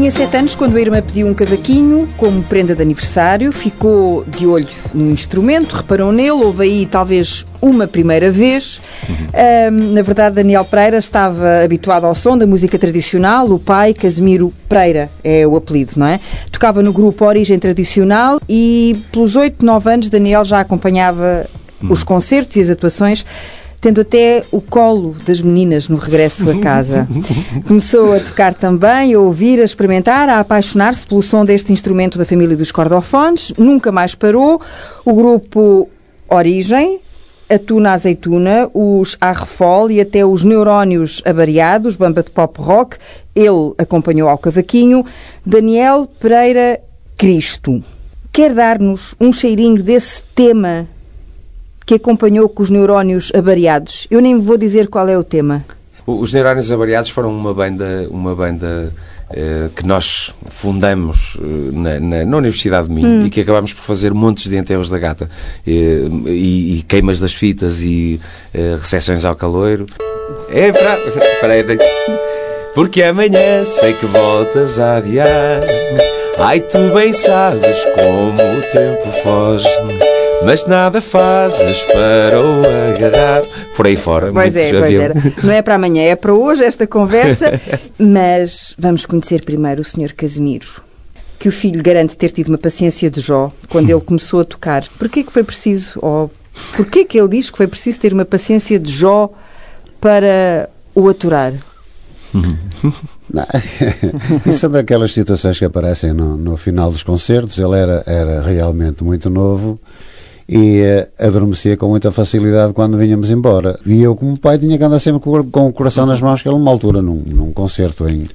Tinha sete anos quando a irmã pediu um cavaquinho como prenda de aniversário, ficou de olho no instrumento, reparou nele, houve aí talvez uma primeira vez. Uhum. na verdade, Daniel Pereira estava habituado ao som da música tradicional, o pai, Casimiro Pereira, é o apelido, não é? Tocava no grupo Origem Tradicional e pelos oito, nove anos Daniel já acompanhava os concertos e as atuações tendo até o colo das meninas no regresso a casa. Começou a tocar também, a ouvir, a experimentar, a apaixonar-se pelo som deste instrumento da família dos cordofones. Nunca mais parou. O grupo Origem, a Tuna Azeituna, os Arrefol e até os Neurónios Abariados, bamba de pop rock. Ele acompanhou ao cavaquinho. Daniel Pereira Cristo. Quer dar-nos um cheirinho desse tema que acompanhou com os neurónios avariados. Eu nem vou dizer qual é o tema. Os neurónios avariados foram uma banda, uma banda eh, que nós fundamos eh, na, na, na, Universidade de Minho hum. e que acabámos por fazer montes de enterros da gata eh, e, e, queimas das fitas e eh, recepções ao caloiro. É para... Peraí, porque amanhã sei que voltas a adiar. Ai, tu bem sabes como o tempo foge mas nada fazes para o agarrar. Por aí fora. Pois é, pois era. Não é para amanhã, é para hoje esta conversa. mas vamos conhecer primeiro o Sr. Casimiro. Que o filho garante ter tido uma paciência de Jó quando ele começou a tocar. Porquê que foi preciso, ou porquê que ele diz que foi preciso ter uma paciência de Jó para o aturar? Não, isso são daquelas situações que aparecem no, no final dos concertos. Ele era, era realmente muito novo e uh, adormecia com muita facilidade quando vinhamos embora. E eu, como pai, tinha que andar sempre com, o coração nas mãos, que era uma altura, num, num concerto em,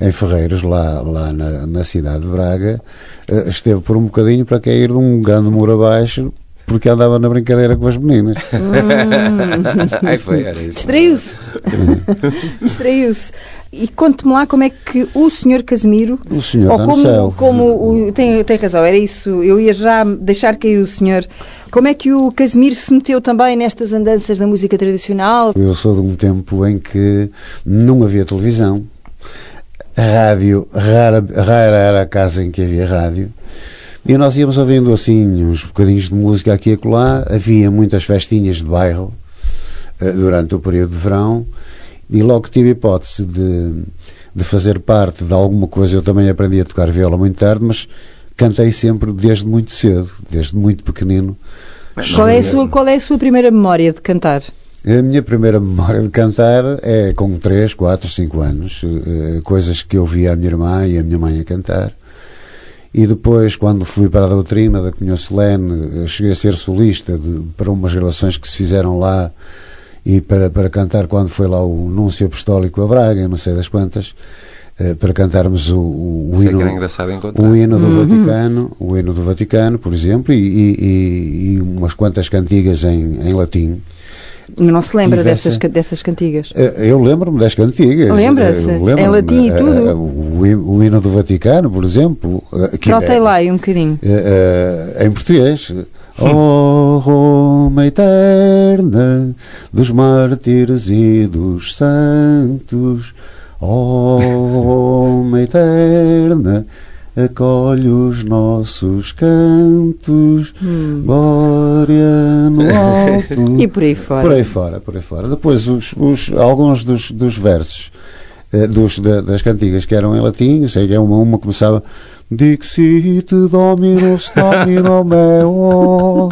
em Ferreiros, lá, lá na, na cidade de Braga, uh, esteve por um bocadinho para cair de um grande muro abaixo porque andava na brincadeira com as meninas. Hum. Aí foi, era isso. Distraiu-se. Distraiu-se. E conte-me lá como é que o senhor Casimiro. O senhor ou como, céu. como o, tem, tem razão, era isso. Eu ia já deixar cair o senhor. Como é que o Casimiro se meteu também nestas andanças da música tradicional? Eu sou de um tempo em que não havia televisão. A rádio, rara, rara era a casa em que havia rádio. E nós íamos ouvindo assim uns bocadinhos de música aqui e acolá. Havia muitas festinhas de bairro uh, durante o período de verão e logo tive a hipótese de, de fazer parte de alguma coisa. Eu também aprendi a tocar viola muito tarde, mas cantei sempre desde muito cedo, desde muito pequenino. Qual é, a sua, qual é a sua primeira memória de cantar? A minha primeira memória de cantar é com 3, 4, 5 anos, uh, coisas que eu via a minha irmã e a minha mãe a cantar. E depois, quando fui para a doutrina da Comunhão Solene, cheguei a ser solista de, para umas gravações que se fizeram lá e para, para cantar quando foi lá o Núncio Apostólico a Braga, não sei das quantas, eh, para cantarmos o, o, o hino, o hino do uhum. Vaticano, o hino do Vaticano, por exemplo, e, e, e umas quantas cantigas em, em latim. Não se lembra tivesse... dessas, dessas cantigas? Eh, eu lembro-me das cantigas. Lembra-se? Lembro em latim e eh, tudo? O, o, hino do Vaticano, por exemplo. Que, Trotei lá um bocadinho. Em português. Oh Roma eterna dos mártires e dos santos, oh Roma eterna acolhe os nossos cantos, hum. glória no alto. e por aí fora. Por aí fora, por aí fora. Depois, os, os alguns dos, dos versos eh, dos, das cantigas que eram em latim, sei que é uma, uma começava Dixit Dominus Domino meo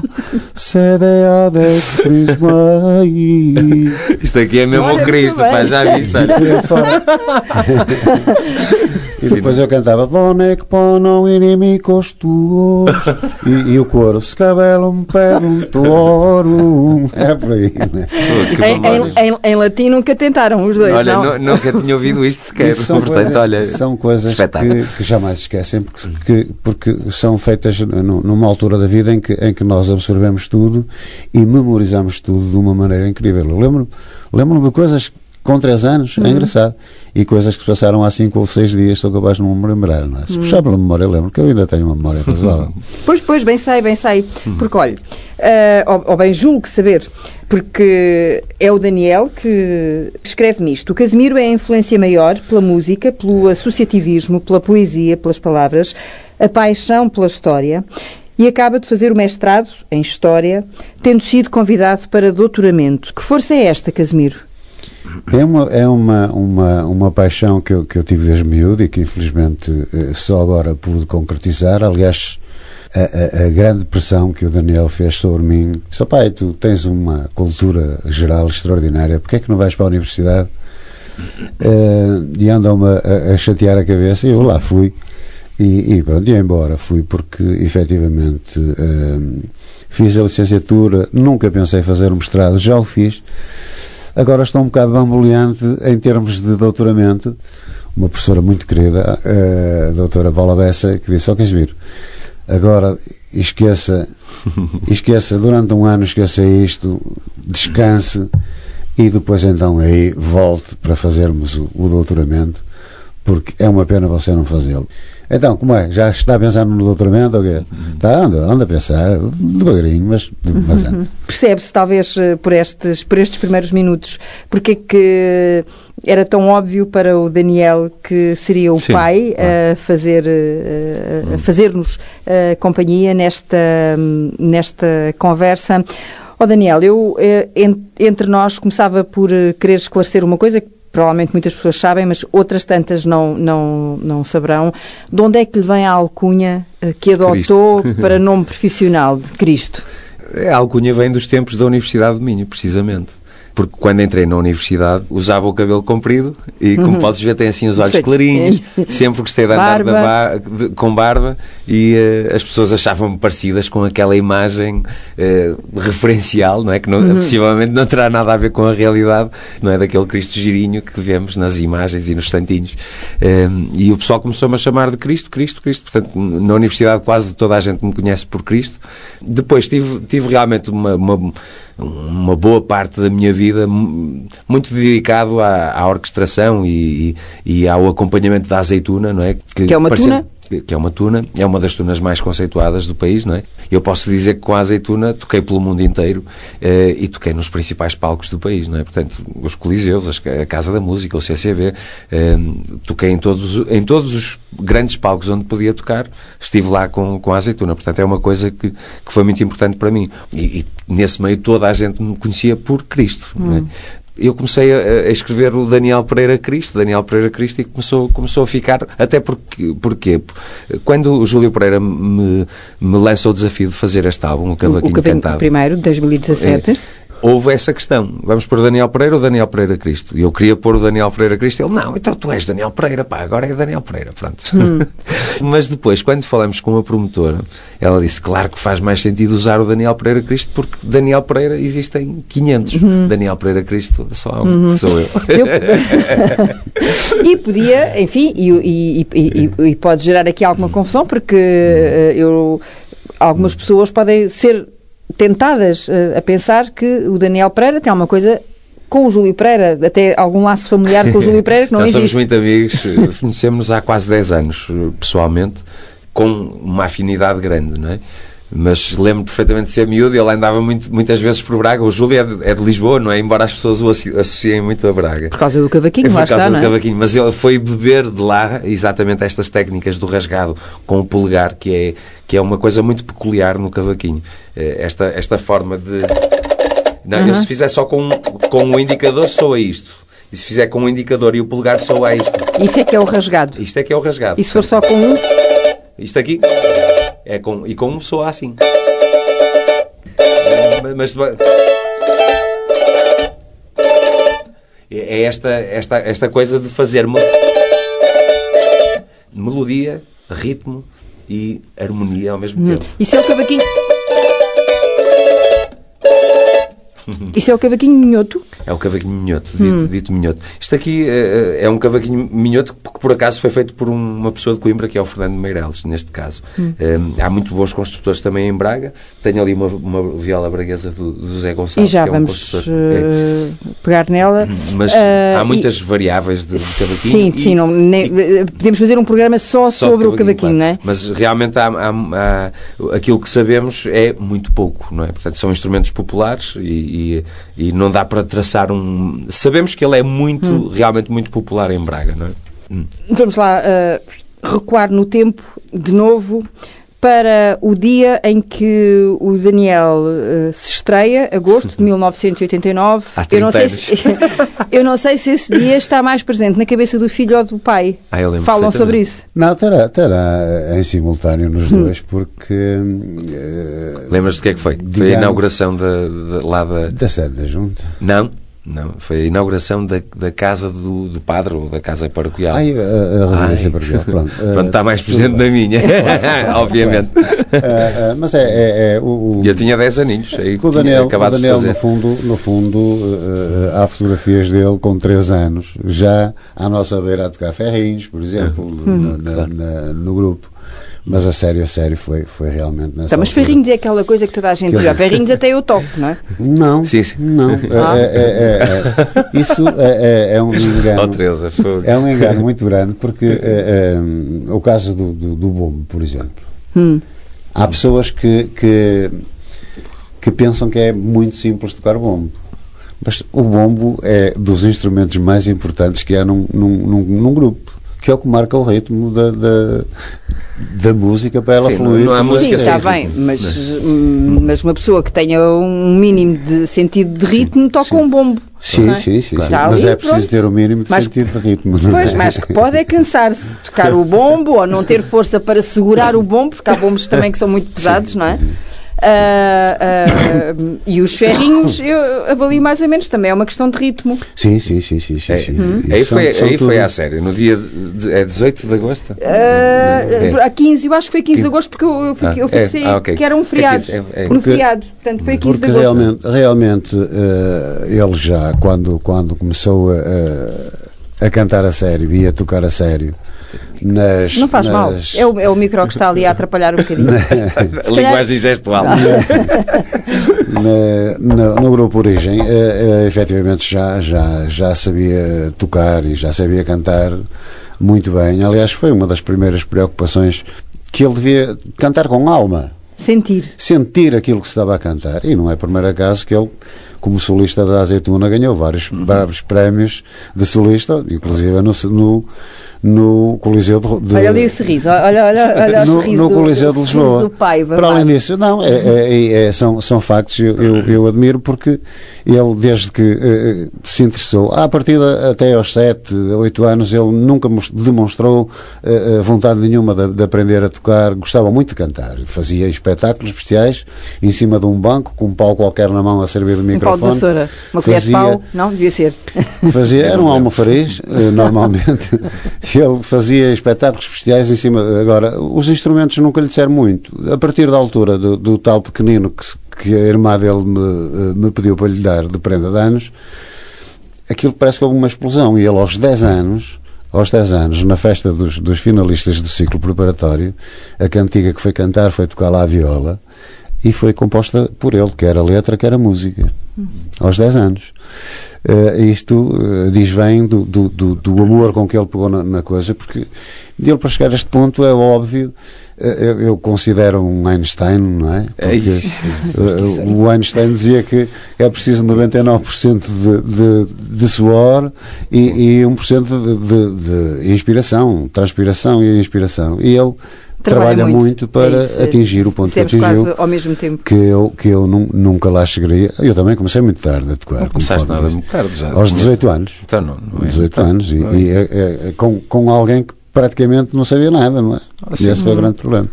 sede ad extris Isto aqui é mesmo o Cristo, pá, já viste? e depois eu cantava Donec ponon inimicos tuos e, e o coro Scabellum pedum tuorum era por aí né? em, em, em, latim nunca tentaram os dois olha, não? nunca tinha ouvido isto sequer são Portanto, coisas, olha, são coisas que, que jamais esquecem porque, porque são feitas numa altura da vida em que, em que nós absorvemos tudo e memorizamos tudo de uma maneira incrível. Eu lembro-me lembro de coisas com 3 anos, é uhum. é engraçado. E coisas que se passaram há 5 ou 6 dias, estou capaz de não me lembrar, não é? Se uhum. puxar pela memória, eu lembro que eu ainda tenho uma memória razoável. Pois, pois, bem sei, bem sei. Uhum. Porque, olha, uh, ou, ou bem julgo saber, porque é o Daniel que escreve-me isto. O Casimiro é a influência maior pela música, pelo associativismo, pela poesia, pelas palavras, a paixão pela história e acaba de fazer o mestrado em História, tendo sido convidado para doutoramento. Que força é esta, Casimiro? É uma, é uma, uma, uma paixão que eu, que eu tive desde miúdo e que infelizmente eh, só agora pude concretizar. Aliás, a, a, a, grande pressão que o Daniel fez sobre mim. Disse, pai, tu tens uma cultura geral extraordinária, porque é que não vais para a universidade? Uh, e andam-me a, a, chatear a cabeça e eu lá fui. E, e pronto, ia embora. Fui porque efetivamente uh, fiz a licenciatura, nunca pensei fazer um mestrado, já o fiz. Agora estou um bocado bamboleante em termos de doutoramento. Uma professora muito querida, a doutora Paula Bessa, que disse: Ó oh, Casimiro, Agora, esqueça, esqueça, durante um ano esqueça isto, descanse e depois então aí volte para fazermos o, o doutoramento, porque é uma pena você não fazê-lo. Então, como é? Já está a pensar no doutoramento ou quê? Está, anda, anda a pensar, devagarinho, mas, mas anda. Percebe-se, talvez, eh, por estes, por estes primeiros minutos, porque é que era tão óbvio para o Daniel que seria o Sim, pai a fazer eh, a fazer-nos uh, companhia nesta nesta conversa. Ó oh, Daniel, eu entre nós começava por querer esclarecer uma coisa que provavelmente muitas pessoas sabem, mas outras tantas não, não, não saberão. De onde é que lhe vem a alcunha eh, que adotou Cristo. para nome profissional de Cristo? A alcunha vem dos tempos da Universidade de Minho, precisamente porque quando entrei na universidade usava o cabelo comprido e, como uhum. podes ver, tem assim os olhos clarinhos. Sempre gostei de andar barba. Bar de, com barba e uh, as pessoas achavam-me parecidas com aquela imagem uh, referencial, não é? Que não, uhum. possivelmente não terá nada a ver com a realidade, não é? Daquele Cristo girinho que vemos nas imagens e nos santinhos. Uh, e o pessoal começou-me a chamar de Cristo, Cristo, Cristo. Portanto, na universidade quase toda a gente me conhece por Cristo. Depois tive, tive realmente uma, uma uma boa parte da minha vida muito dedicado à, à orquestração e, e, ao acompanhamento da azeituna, não é? Que, que é uma tuna? Que é uma tuna, é uma das tunas mais conceituadas do país, não é? Eu posso dizer que com a azeituna toquei pelo mundo inteiro eh, e toquei nos principais palcos do país, não é? Portanto, os Coliseus, a Casa da Música, o CCB, eh, toquei em todos, em todos os grandes palcos onde podia tocar, estive lá com, com a azeituna. Portanto, é uma coisa que, que foi muito importante para mim. E, e nesse meio toda a gente me conhecia por Cristo, hum. não é? Eu comecei a, a, escrever o Daniel Pereira Cristo, Daniel Pereira Cristo, e começou, começou a ficar, até porque, porque quando o Júlio Pereira me, me lança o desafio de fazer este álbum, o Cavaquinho, o Cavaquinho Cantado. primeiro, de 2017. É, houve essa questão. Vamos pôr Daniel Pereira ou Daniel Pereira Cristo? E eu queria pôr o Daniel Pereira Cristo. Ele, não, então tu és Daniel Pereira, pá, agora é Daniel Pereira, pronto. Hum. Mas depois, quando falamos com a promotora, ela disse, claro que faz mais sentido usar o Daniel Pereira Cristo, porque Daniel Pereira existem 500. Uhum. Daniel Pereira Cristo só um, uhum. sou eu. eu... e podia, enfim, e, e, e, e, pode gerar aqui alguma confusão, porque uh, eu algumas pessoas podem ser tentadas uh, a pensar que o Daniel Pereira tem alguma coisa com o Júlio Pereira, até algum laço familiar com o Júlio Pereira que não Nós existe. somos muito amigos, eh, conhecemos há quase 10 anos, eh, pessoalmente, com uma afinidade grande, não é? Mas lembro perfeitamente de ser miúdo e ele andava muito, muitas vezes por Braga. O Júlio é de, é de, Lisboa, não é? Embora as pessoas o associem muito a Braga. Por causa do cavaquinho, é por causa está, do é? cavaquinho. Mas ele foi beber de lá exatamente estas técnicas do rasgado com o polegar, que é, que é uma coisa muito peculiar no cavaquinho. Eh, esta, esta forma de... Não, uhum. eu se fizer só com, com o indicador, soa isto. E se fizer com o indicador e o polegar, soa isto. Isso é que é o rasgado. Isto é que é o rasgado. E se for só com um... Isto aqui... É com, e com um soa assim. Mas, mas é esta, esta, esta coisa de fazer melodia, ritmo e harmonia ao mesmo tempo. Isso é o cavaquinho. Isso é o cavaquinho minhoto? É o cavaquinho minhoto, dito, hum. dito minhoto. Isto aqui é, é, um cavaquinho minhoto que, por acaso, foi feito por uma pessoa de Coimbra, que é o Fernando Meireles, neste caso. Hum. Um, há muito bons construtores também em Braga. Tenho ali uma, uma viola braguesa do, do Zé Gonçalves, e já que é um vamos construtor. Uh, pegar nela. Hum, mas uh, há muitas e, variáveis de, de cavaquinho. Sim, e, sim. Não, nem, e, podemos fazer um programa só, só sobre o cavaquinho, claro. não é? Mas realmente há, há, há, aquilo que sabemos é muito pouco, não é? Portanto, são instrumentos populares e, e, e não dá para traçar um. Sabemos que ele é muito, hum. realmente muito popular em Braga, não é? Hum. Vamos lá uh, recuar no tempo de novo para o dia em que o Daniel uh, se estreia, agosto de 1989. Há eu não sei se eu não sei se esse dia está mais presente na cabeça do filho ou do pai. Ah, eu lembro Falam sobre isso? Não, terá, terá em simultâneo nos hum. dois, porque. Uh, Lembras-te do que é que foi? Digamos, foi a inauguração da, da, lá da. Da sede da Junta. Não. Não, foi a inauguração da, da casa do, do padre ou da casa paroquial. Ai, a, a residência Ai. paroquial, pronto. pronto, está mais presente na minha, obviamente. Uh, uh, mas é, é, é o, o, Eu tinha 10 aninhos, aí o Daniel, o Daniel no fundo, no fundo uh, há fotografias dele com 3 anos, já à nossa beira a tocar ferrinhos, por exemplo, uhum. no, na, na, no grupo. Mas a sério, a sério, foi, foi realmente nessa. Tá, mas ferrinhos é aquela coisa que toda a gente já. Ferrinhos até eu toco, não é? Não. Sim, sim. Não. Ah. É, é, é, é, isso é, um engano. Oh, Teresa, é um engano muito grande, porque o caso do, do, do bombo, por exemplo. Hum. Há pessoas que, que, que pensam que é muito simples tocar bombo. Mas o bombo é dos instrumentos mais importantes que há num, num, num, num grupo que é o que marca o ritmo da, da, da música para ela Sim, fluir. Não, não há música Sim, está bem, mas, mas uma pessoa que tenha um mínimo de sentido de ritmo toca sim. um bombo. Sim, é? sim, sim, claro. Mas é preciso pronto. ter o um mínimo de mas, sentido de ritmo. Pois, é? mas que pode é cansar-se de tocar o bombo ou não ter força para segurar o bombo, porque há bombos também que são muito pesados, sim. não é? Uh, uh, e os ferrinhos eu avalio mais ou menos também, é uma questão de ritmo. Sim, sim, sim. sim, sim, sim. Hum. Aí, foi, são, aí foi à série, no dia de, é 18 de agosto? Uh, é. A 15, eu acho que foi 15 de agosto porque eu, eu, fui, ah, eu fixei é, ah, okay. que era um feriado. É 15, é, no feriado, portanto foi 15 de agosto. Realmente, realmente ele já, quando, quando começou a, a cantar a sério e a tocar a sério nas, não faz nas... mal. É o, é o micro que está ali a atrapalhar um bocadinho. a linguagem gestual. na, na, no grupo Origem, uh, uh, efetivamente já, já, já sabia tocar e já sabia cantar muito bem. Aliás, foi uma das primeiras preocupações que ele devia cantar com alma. Sentir. Sentir aquilo que se estava a cantar. E não é a primeira caso que ele, como solista da Azeitona, ganhou vários, uhum. vários prémios de solista, inclusive no, no no Coliseu de, de Olha ali o sorriso, olha, olha, olha no, o sorriso no Coliseu do, de Lisboa. Do pai, Para além disso, não, é, é, é, são, são factos, eu, eu, eu, admiro porque ele, desde que uh, se interessou, à partida até aos 7, 8 anos, ele nunca demonstrou uh, vontade nenhuma de, de, aprender a tocar, gostava muito de cantar, fazia espetáculos especiais em cima de um banco, com um pau qualquer na mão a servir de microfone. Um pau de vassoura, uma colher de pau, não, devia ser. Fazia, era um almofariz, uh, normalmente ele fazia espetáculos especiais em cima. Agora, os instrumentos nunca lhe disseram muito. A partir da altura do, do tal pequenino que, que, a irmã dele me, eh, me pediu para lhe dar de prenda de anos, aquilo parece que houve uma explosão. E ele, aos 10 anos, aos 10 anos, na festa dos, dos finalistas do ciclo preparatório, a cantiga que foi cantar foi tocar lá a viola e foi composta por ele, quer a letra, quer a música, uhum. aos 10 anos. Uh, isto uh, diz bem do, do, do, do, amor com que ele pegou na, na, coisa, porque dele para chegar a este ponto é óbvio. Uh, eu, eu, considero um Einstein, não é? Porque, o Einstein dizia que é preciso 99% de, de, de suor e, e 1% de, de, de inspiração, transpiração e inspiração. E ele trabalha, muito, muito para é isso, atingir o ponto que atingiu. quase ao mesmo tempo. Que eu, que eu nunca lá chegaria. Eu também comecei muito tarde a tocar. Não começaste nada muito tarde já. Aos 18 anos. Então não, não é 18 anos. E, e é, é, com, com alguém que praticamente não sabia nada, não é? Assim, e esse foi o grande problema.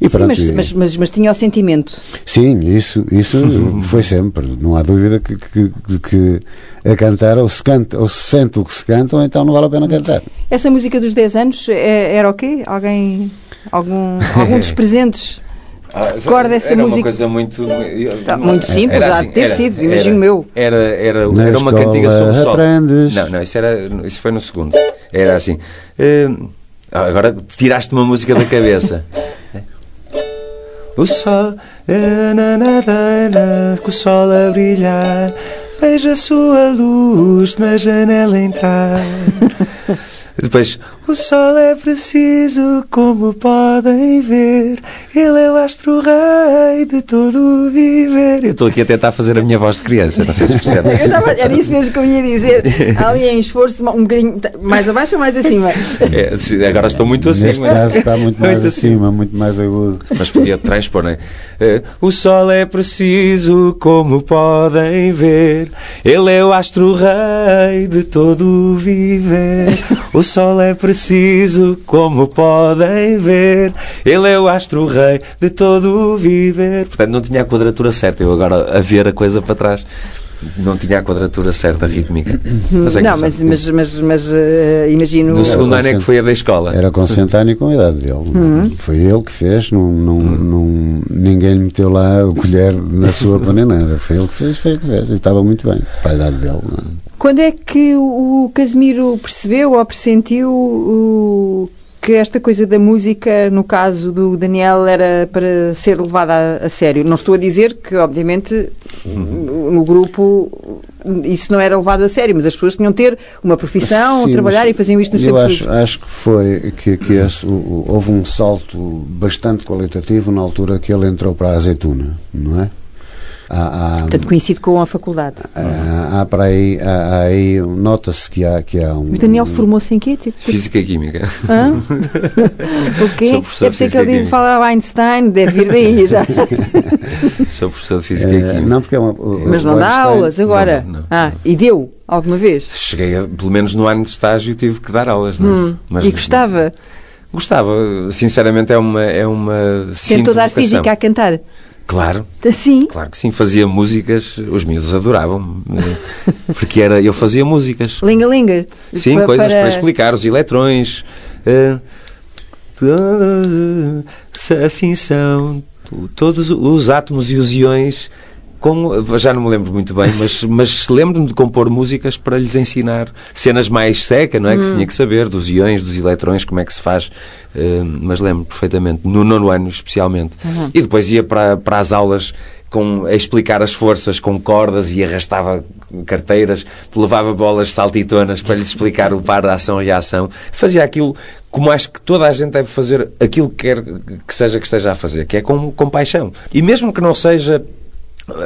E Sim, mas, mas, mas, mas, tinha o sentimento. Sim, isso, isso foi sempre. Não há dúvida que, que, que, a cantar ou se canta ou se sente o que se canta, ou então não vale a pena cantar. Essa música dos 10 anos é, era o quê? Alguém algum, algum dos presentes Ah, Recorda essa era música. uma coisa muito. Tá, muito simples, Era há assim, de ter era- sido, imagino era- eu. Era, era, Na era uma cantiga sobre o sol. aprendes. Não, não, isso, era, isso foi no segundo. Era assim. eh, agora tiraste uma música da cabeça. O sol, eh, na, na, na, na, com o sol a brilhar, vejo a sua luz na janela entrar. Depois, o sol é preciso, como podem ver, ele é o astro-rei de todo o viver. Eu estou aqui a tentar fazer a minha voz de criança, não sei se percebe. Eu tava- era isso mesmo que eu ia dizer. Ali em esforço, um bocadinho mais abaixo ou mais acima? É, agora estou muito assim. Neste mas- caso está muito mais acima, muito mais agudo. Mas podia transpor, não é? Eh, O sol é preciso, como podem ver. Ele é o astro-rei de todo o viver. O sol é preciso, como podem ver. Ele é o astro-rei de todo o viver. Portanto, não tinha a quadratura certa. Eu agora a ver a coisa para trás. Não tinha a quadratura certa rítmica. Mas é Não, engraçado. mas, mas, mas, mas eh, imagino. No segundo ano é que foi a da escola. Era consentâneo com a idade dele. Foi ele que fez, não, não, não, ninguém lhe meteu lá o colher na sua paneira. Foi ele que fez, foi ele que fez. E estava muito bem para a idade dele. não é? Quando é que o o Casimiro percebeu ou pressentiu o- que esta coisa da música, no caso do Daniel, era para ser levada a, a sério? Não estou a dizer que, obviamente, no grupo isso não era levado a sério, mas as pessoas tinham de ter uma profissão, Sim, trabalhar e faziam isto nos tempos acho, livres. acho que foi que, que esse- houve um salto bastante qualitativo na altura que ele entrou para a azeitona, não é? Há, há, Portanto, coincido com a faculdade. há, há para aí, há, há aí nota-se que há, que há um. O Daniel formou-se em quê? Tipo, Física e Química. Hã? o quê? Sou professor Deve ser de que ele física diz falava Einstein, deve vir daí já. Sou professor de Física e Eh, Química. não, porque é uma, o- Mas não dá Einstein- aulas agora. Não, não, não. Ah, e deu alguma vez? Cheguei, a, pelo menos no ano de estágio, tive que dar aulas. Não? é? e gostava? Gostava. Sinceramente, é uma. É uma Tentou dar física a cantar? Claro, Assim? claro que sim. Fazia músicas, os miúdos adoravam. Porque era, eu fazia músicas. Linga-linga? Sim, Pa- coisas para... explicar, os eletrões. eh, todos, assim são todos os átomos e os iões. Como, já não me lembro muito bem, mas, mas lembro-me de compor músicas para lhes ensinar cenas mais seca, não é? Que se tinha que saber, dos iões, dos eletrões, como é que se faz. eh, mas lembro perfeitamente, no nono ano especialmente. E depois ia para, para as aulas com, a explicar as forças com cordas e arrastava carteiras, levava bolas saltitonas para lhes explicar o par de ação-reação. Fazia aquilo como acho que toda a gente deve fazer aquilo que quer que seja que esteja a fazer, que é com, com paixão. E mesmo que não seja.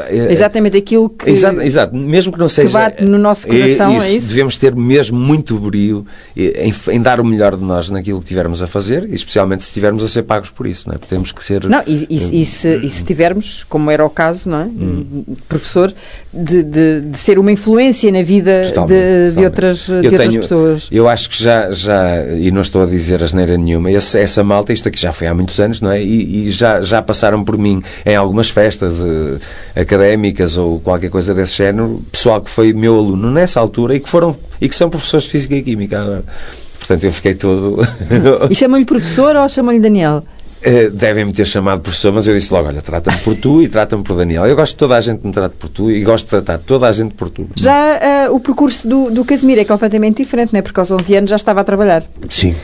Eh, Exatamente aquilo que... Exato, exato. mesmo que não seja. bate no nosso coração, é isso? Devemos ter mesmo muito brio em, em dar o melhor de nós naquilo que tivermos a fazer, especialmente se estivermos a ser pagos por isso, não é? Temos que ser. Não, e, e- e se, e se tivermos, como era o caso, não é? Hum. Professor, de, de- de ser uma influência na vida Totalmente, de, de totalmente. outras, de Eu outras tenho- pessoas. Eu acho que já, já e não estou a dizer asneira nenhuma, esse- essa malta, isto aqui já foi há muitos anos, não é? E, e já, já passaram por mim em algumas festas eh, académicas ou qualquer coisa desse género, pessoal que foi meu aluno nessa altura e que, foram, e que são professores de Física e Química agora. Portanto, eu fiquei todo. E chamam-lhe professor ou chamam-lhe Daniel? Eh, Devem-me ter chamado professor, mas eu disse logo: olha, trata-me por tu e trata-me por Daniel. Eu gosto de toda a gente que me trate por tu e gosto de tratar toda a gente por tu. Já ah, o percurso do, do Casimiro é completamente diferente, não é? Porque aos 11 anos já estava a trabalhar. Sim,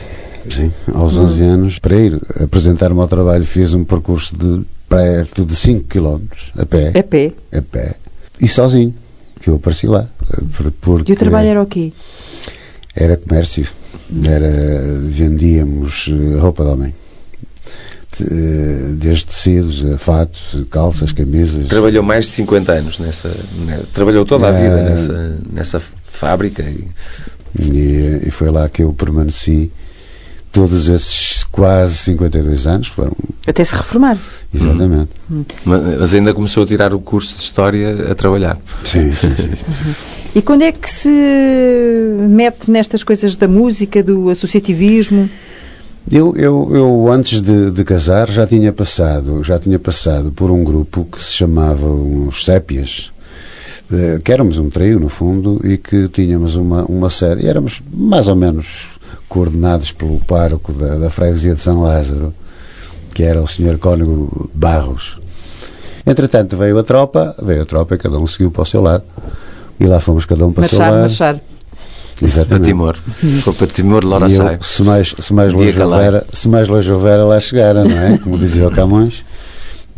sim. Aos 11 anos, para ir apresentar-me ao trabalho, fiz um percurso de perto de 5 km a pé. A pé. A pé. E sozinho, que eu apareci lá. eh, por- Porque E o trabalho era o quê? era comércio. Era, vendíamos eh, roupa de homem. Eh, Desde tecidos, a fatos, calças, camisas. Trabalhou mais de 50 anos nessa. ne- trabalhou toda a Eh, vida nessa, nessa fábrica. E, e foi lá que eu permaneci todos esses quase 52 anos. Foram, Até se reformar. exatamente. mas mas ainda começou a tirar o curso de História a trabalhar. Sim, sim, sim. sim. E quando é que se mete nestas coisas da música, do associativismo? Eu, eu, eu antes de, de casar já tinha passado já tinha passado por um grupo que se chamava os Sépias eh, que éramos um trio no fundo e que tínhamos uma, uma série éramos mais ou menos coordenados pelo pároco da, da freguesia de São Lázaro que era o senhor Cónigo Barros. Entretanto, veio a tropa, veio a tropa e cada um seguiu para o seu lado. E lá fomos cada um para o seu lado. marchar. Para Exatamente. Timor. Foi para Timor, Laura E eu, sai. se mais, se mais longe lá. houvera, se mais longe houvera, lá chegara, não é? Como dizia o Camões.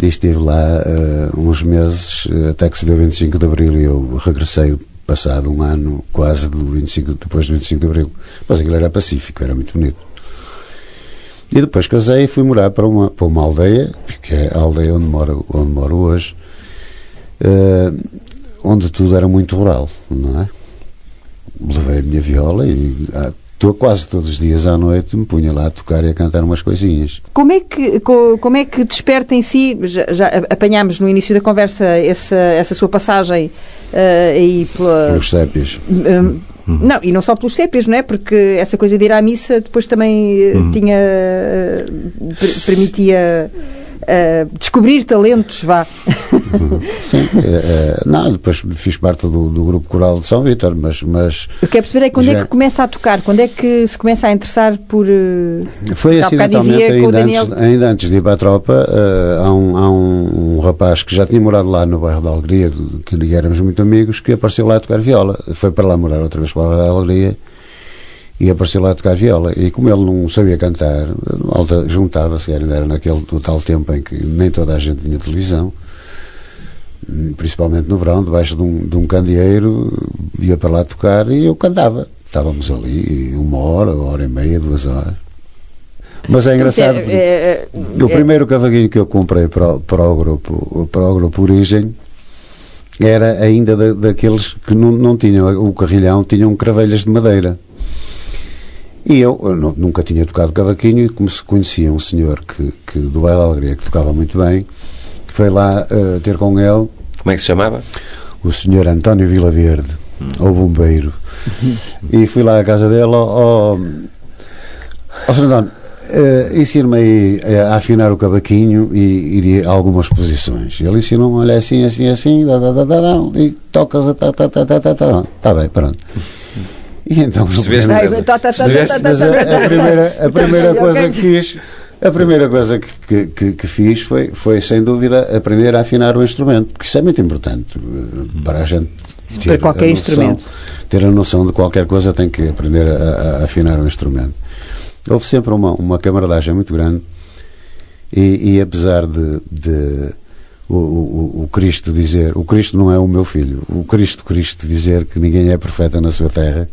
E estive lá eh, uns meses, eh, até que se deu 25 de Abril e eu regressei passado um ano quase do 25, depois do 25 de Abril. Mas aquilo era pacífico, era muito bonito. E depois casei e fui morar para uma, para uma aldeia, que é a aldeia onde moro, onde moro hoje, eh, onde tudo era muito rural, não é? Levei a minha viola e to- quase todos os dias à noite me punha lá a tocar e a cantar umas coisinhas. Como é que, co- como é que desperta em si, já, já apanhámos no início da conversa essa, essa sua passagem eh, aí pela, Pelos sépias. Hum, Não, e não só pelos sépias, não é? Porque essa coisa de ir à missa depois também eh, tinha. per- permitia descobrir talentos, vá. Sim, eh, eh, não, depois fiz parte do, do grupo coral de São Vítor, mas, mas Eu quero perceber é quando é Já. que começa a tocar, quando é que se começa a interessar por. eh, foi Há bocado acidentalmente ainda Daniel- antes, ainda antes de ir para a tropa. eh, há um, há um, um rapaz que já tinha morado lá no bairro da Alegria, que éramos muito amigos, que apareceu lá a tocar viola. Foi para lá morar outra vez para o bairro da Alegria e apareceu lá a tocar viola. E como ele não sabia cantar, juntava-se, ainda era naquele do tal tempo em que nem toda a gente tinha televisão. principalmente no verão, debaixo de um, de um candeeiro, ia para lá tocar e eu cantava. Estávamos ali uma hora, uma hora e meia, duas horas. Mas é engraçado. porque É, é, o é- primeiro cavaquinho que eu comprei para, o- para, o, grupo, para o grupo Origem era ainda da- daqueles que não, não tinham o carrilhão, tinham cravelhas de madeira. E eu, eu nu- nunca tinha tocado cavaquinho e como se conhecia um senhor que, que do da Alegria que tocava muito bem, foi lá eh, ter com ele Como é que se chamava? o senhor António Vila Verde, o bombeiro. e fui lá à casa dele, ó, ó Sr. António, eh, ensina-me aí eh, a afinar o cavaquinho e, e algumas posições. Ele ensinou-me, olha assim, assim, assim, dá, dá, dá, dá, e tocas, a tá, tá, tá, tá, tá, tá, tá bem, pronto. E então, Percebeste? tá, mas a, a primeira, a primeira Ok. coisa que fiz a primeira coisa que, que, que, fiz foi, foi sem dúvida aprender a afinar o instrumento porque isso é muito importante eh, para a gente Para ter qualquer a noção, instrumento. ter a noção de qualquer coisa tem que aprender a, a- a afinar o instrumento houve sempre uma, uma camaradagem muito grande e, e apesar de, de o, o, o Cristo dizer o Cristo não é o meu filho o Cristo Cristo dizer que ninguém é profeta na sua terra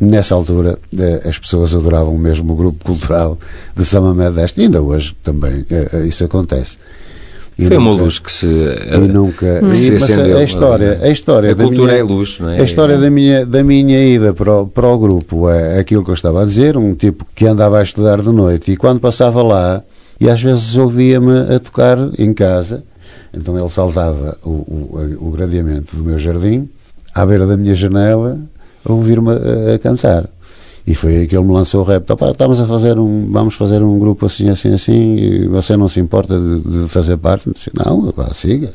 Nessa altura, eh, as pessoas adoravam mesmo o grupo cultural de São Mamé deste. E ainda hoje também eh, eh, isso acontece. E Foi uma nunca- luz que se, E nunca. se e- mas acendeu. a história, a história A da cultura minha, é luz, não é? A história da minha, da minha ida para o, para o grupo é aquilo que eu estava a dizer, um tipo que andava a estudar de noite e quando passava lá, e às vezes ouvia-me a tocar em casa, então ele saltava o, o, o gradeamento do meu jardim, à beira da minha janela, a ouvir-me a, a cantar. E foi aí que ele me lançou o rap. Opa, estamos a fazer um, vamos fazer um grupo assim, assim, assim, e você não se importa de, de fazer parte? Disse, não, pá, siga.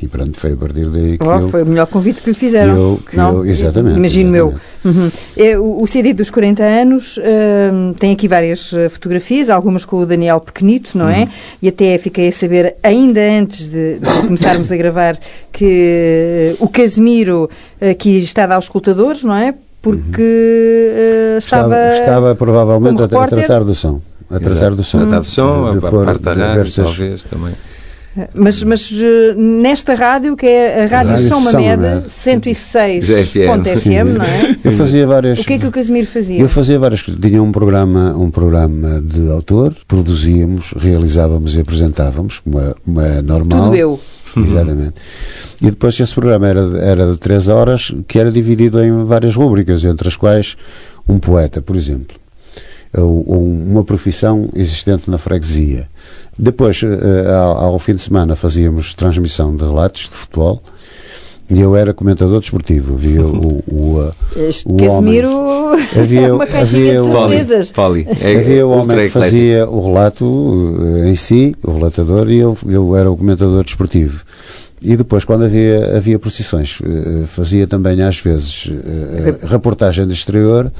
E pronto, foi a partir daí que Oh, eu... foi o melhor convite que lhe fizeram. que eu- que não? eu- exatamente, Imagino eu. exatamente. Uhum. É, o, o CD dos 40 anos hum, tem aqui várias eh, fotografias, algumas com o Daniel Pequenito, não Uhum. é? E até fiquei a saber, ainda antes de, de começarmos a gravar, que eh, o Casemiro aqui está a dar aos escutadores, não é? Porque eh, estava. Estava, estava provavelmente a, tratar do som. A tratar do som. Tratar do som, a pôr parte da rádio, diversas- talvez, também. Mas, mas eh, nesta rádio, que é a Rádio, Rádio São Mamede, Mamede. 106.fm, não é? Eu fazia várias. O que é que o Casemiro fazia? Eu fazia várias. Tinha um programa, um programa de autor, produzíamos, realizávamos e apresentávamos, como é, como é normal. Tudo eu. Exatamente. E depois esse programa era, de- era de três horas, que era dividido em várias rúbricas, entre as quais um poeta, por exemplo. Ou, ou uma profissão existente na freguesia. Depois, eh, ao, ao fim de semana, fazíamos transmissão de relatos de futebol e eu era comentador desportivo. Havia o, o, eh, Este o Casemiro Havia- é uma caixinha havia de o- surpresas. Fali. É Havia o homem ultra que fazia o relato eh, em si, o relatador, e eu, eu era o comentador desportivo. E depois, quando havia, havia procissões, eh, fazia também às vezes eh, reportagem do exterior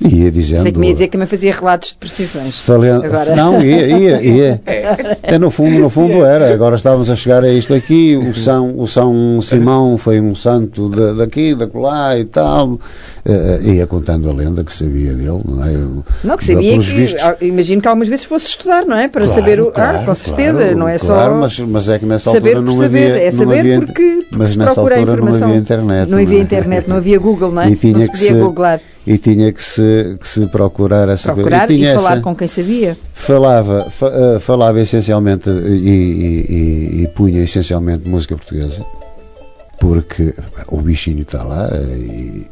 E ia dizendo. Sei que me ia dizer que também fazia relatos de precisões. Falando, Agora. Não, ia, ia, ia. É, no fundo, no fundo era. Agora estávamos a chegar a isto aqui. O São, o São Simão foi um santo de, daqui, da lá e tal. Eh, ia contando a lenda que sabia dele, não é? Eu- Não, que sabia que. vistos- ah, Imagino que algumas vezes fosse estudar, não é? Para Claro, saber o. claro, ah, com certeza, claro, não é só. Mas, mas é que nessa saber altura não saber, havia. é não saber havia, porque, porque mas nessa altura não havia internet. Não havia é? internet, não havia Google, não é? E tinha não se que podia se- googlar. E tinha que se, que se procurar essa Procurar coisa. e, tinha falar essa- com quem sabia. Falava, fa- eh, falava essencialmente e, e- e- e punha essencialmente música portuguesa, porque o bichinho está lá e.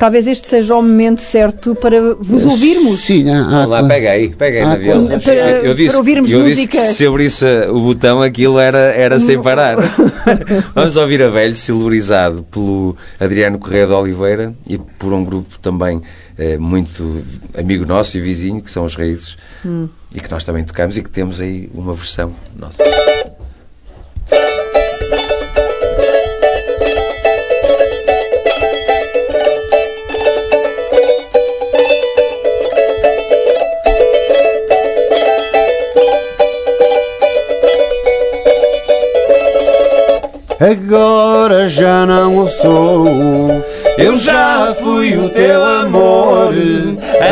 Talvez este seja o momento certo para vos ouvirmos. Sim, há, há, Vamos lá, pega aí, pega aí na viola. Para- eu disse, para ouvirmos eu disse música. que se abrisse o botão aquilo era, era sem parar. Vamos ouvir a velho, celebrizado pelo Adriano Correia de Oliveira e por um grupo também eh, muito amigo nosso e vizinho, que são os Raízes, Hum. e que nós também tocamos e que temos aí uma versão nossa. Agora já não o sou. Eu já fui o teu amor,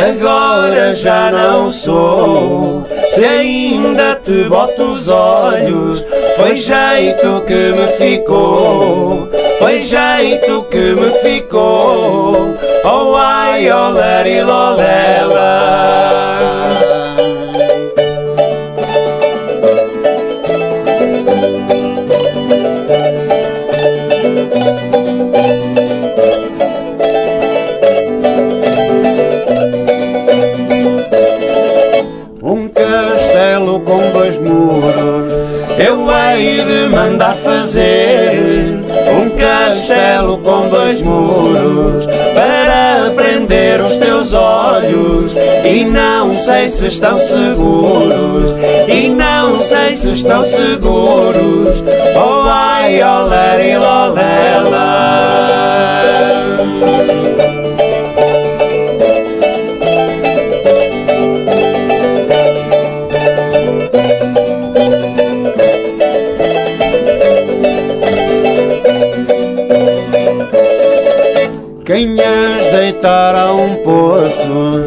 agora já não sou. Se ainda te boto os olhos, foi jeito que me ficou, foi jeito que me ficou. Oh ai, oh lari. Fazer Um castelo com dois muros Para prender os teus olhos. E não sei se estão seguros E não sei se estão seguros. Oh ai, oh lari, deitar a um poço,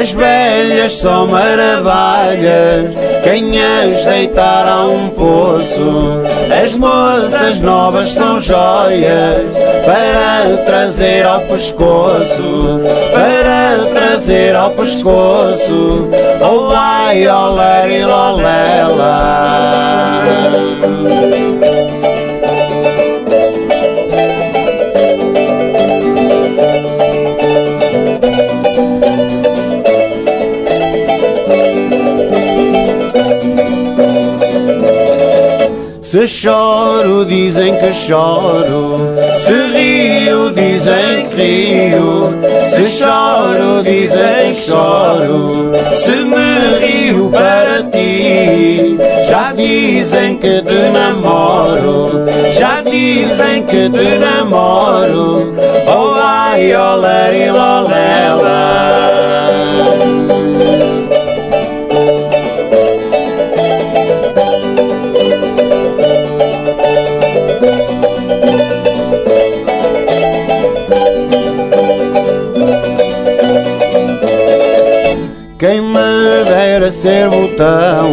as velhas são maravilhas. Quem as deitar a um poço, as moças novas são joias. Para trazer ao pescoço, para trazer ao pescoço. Oh ai, oh lari, lolela. Se choro, dizem que choro. Se rio, dizem que rio. Se choro, dizem que choro. Se me rio para ti, já dizem que te namoro. Já dizem que te namoro. Oh ai, oh lari, Quem me dera ser botão,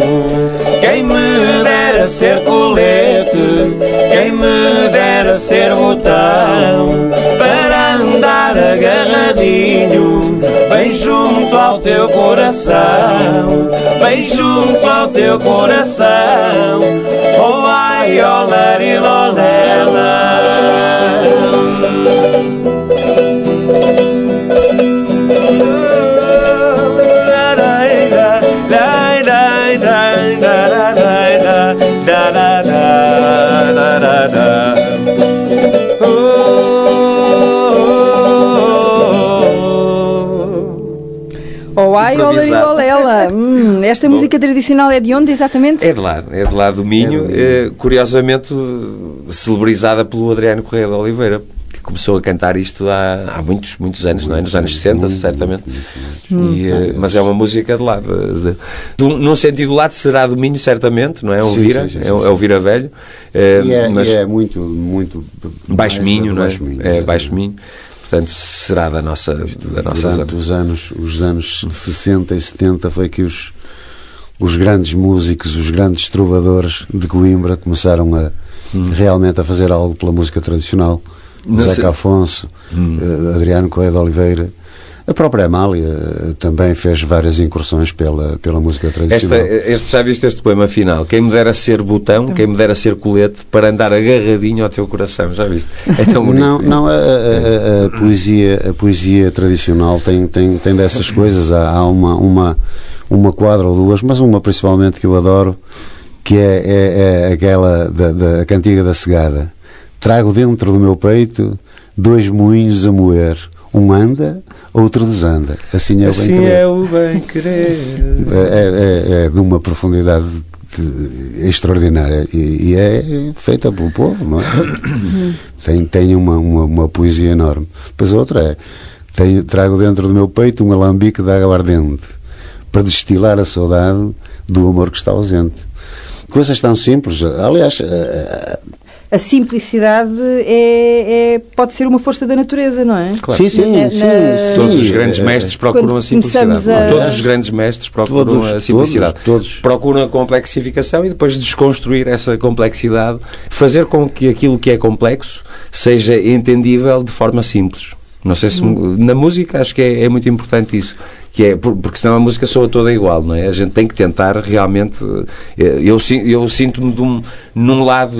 quem me dera ser colete, quem me dera ser botão, para andar agarradinho, bem junto ao teu coração, bem junto ao teu coração. Oh ai, oh lari, Improvisado. lolela. Hum, esta música tradicional é de onde exatamente? É de lá, é de lá do Minho, eh, curiosamente eh, celebrizada pelo Adriano Correia de Oliveira, que começou a cantar isto há, há muitos, muitos anos, não é? Nos anos 60, certamente. E, eh, mas é uma música de lá. De, de, de, num sentido lá será domínio, certamente, não é? É um vira, é, é um vira velho. Eh, e é, mas e é muito, muito baixo minho, não é? Baixo minho, é baixo minho portanto será da nossa da nossa durante zona. os anos os anos 60 e 70 foi que os os grandes músicos os grandes trovadores de Coimbra começaram a hum. realmente a fazer algo pela música tradicional Zeca Afonso hum. Eh, Adriano Coelho de Oliveira a própria Amália eh, também fez várias incursões pela, pela música tradicional. Esta, este, já viste este poema final? Quem me dera ser botão, quem me dera ser colete para andar agarradinho ao teu coração. Já viste? É tão bonito. Não, não a, a, a, a, poesia, a poesia tradicional tem, tem, tem dessas coisas. Há, há uma, uma, uma quadra ou duas, mas uma principalmente que eu adoro, que é, é, é aquela da, da cantiga da cegada. Trago dentro do meu peito dois moinhos a moer um anda, outro desanda. Assim é assim o bem querer. É, o bem -querer. É, é, é, de uma profundidade de, extraordinária e, e, é feita pelo povo, não é? tem tem uma, uma, uma, poesia enorme. Depois a outra é: tenho, trago dentro do meu peito um alambique de água ardente para destilar a saudade do amor que está ausente. Coisas tão simples. Aliás, a simplicidade é, é, pode ser uma força da natureza, não é? Claro. Sim, sim, na, sim, na... Todos os grandes mestres procuram a simplicidade. A... Todos os grandes mestres procuram todos, a simplicidade. Todos, todos. Procuram a complexificação e depois desconstruir essa complexidade, fazer com que aquilo que é complexo seja entendível de forma simples. Não sei se na música acho que é, é muito importante isso que é porque senão a música soa toda igual, não é? A gente tem que tentar realmente. Eh, eu, eu sinto-me um, num lado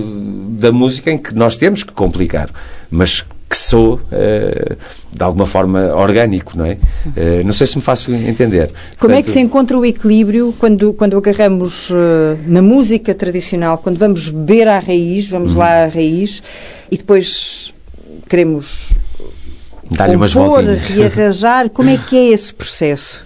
da música em que nós temos que complicar, mas que sou uh, de alguma forma orgânico, não é? Uh, não sei se me faço entender. Como Portanto, é que se encontra o equilíbrio quando, quando agarramos uh, na música tradicional, quando vamos beber à raiz, vamos uhum. lá à raiz, e depois queremos Dá-lhe umas voltinhas. rearranjar, como é que é esse processo?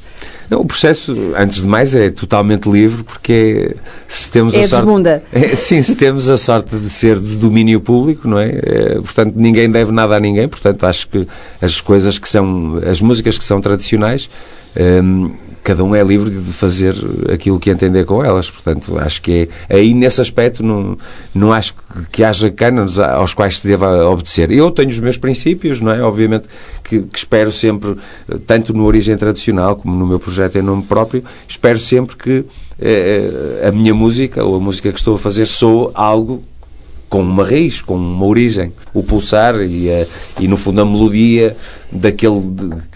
Não, o processo, antes de mais, é totalmente livre porque se temos é a sorte. Desbunda. É, sim, se temos a sorte de ser de domínio público, não é? é? Portanto, ninguém deve nada a ninguém. Portanto, acho que as coisas que são. as músicas que são tradicionais. Hum, cada um é livre de fazer aquilo que entender com elas. Portanto, acho que é aí nesse aspecto não, não acho que, haja cânones aos quais se deva obedecer. Eu tenho os meus princípios, não é? Obviamente que, que, espero sempre, tanto no origem tradicional como no meu projeto em nome próprio, espero sempre que eh, a minha música ou a música que estou a fazer sou algo com uma raiz, com uma origem. O pulsar e, a, e no fundo, a melodia daquele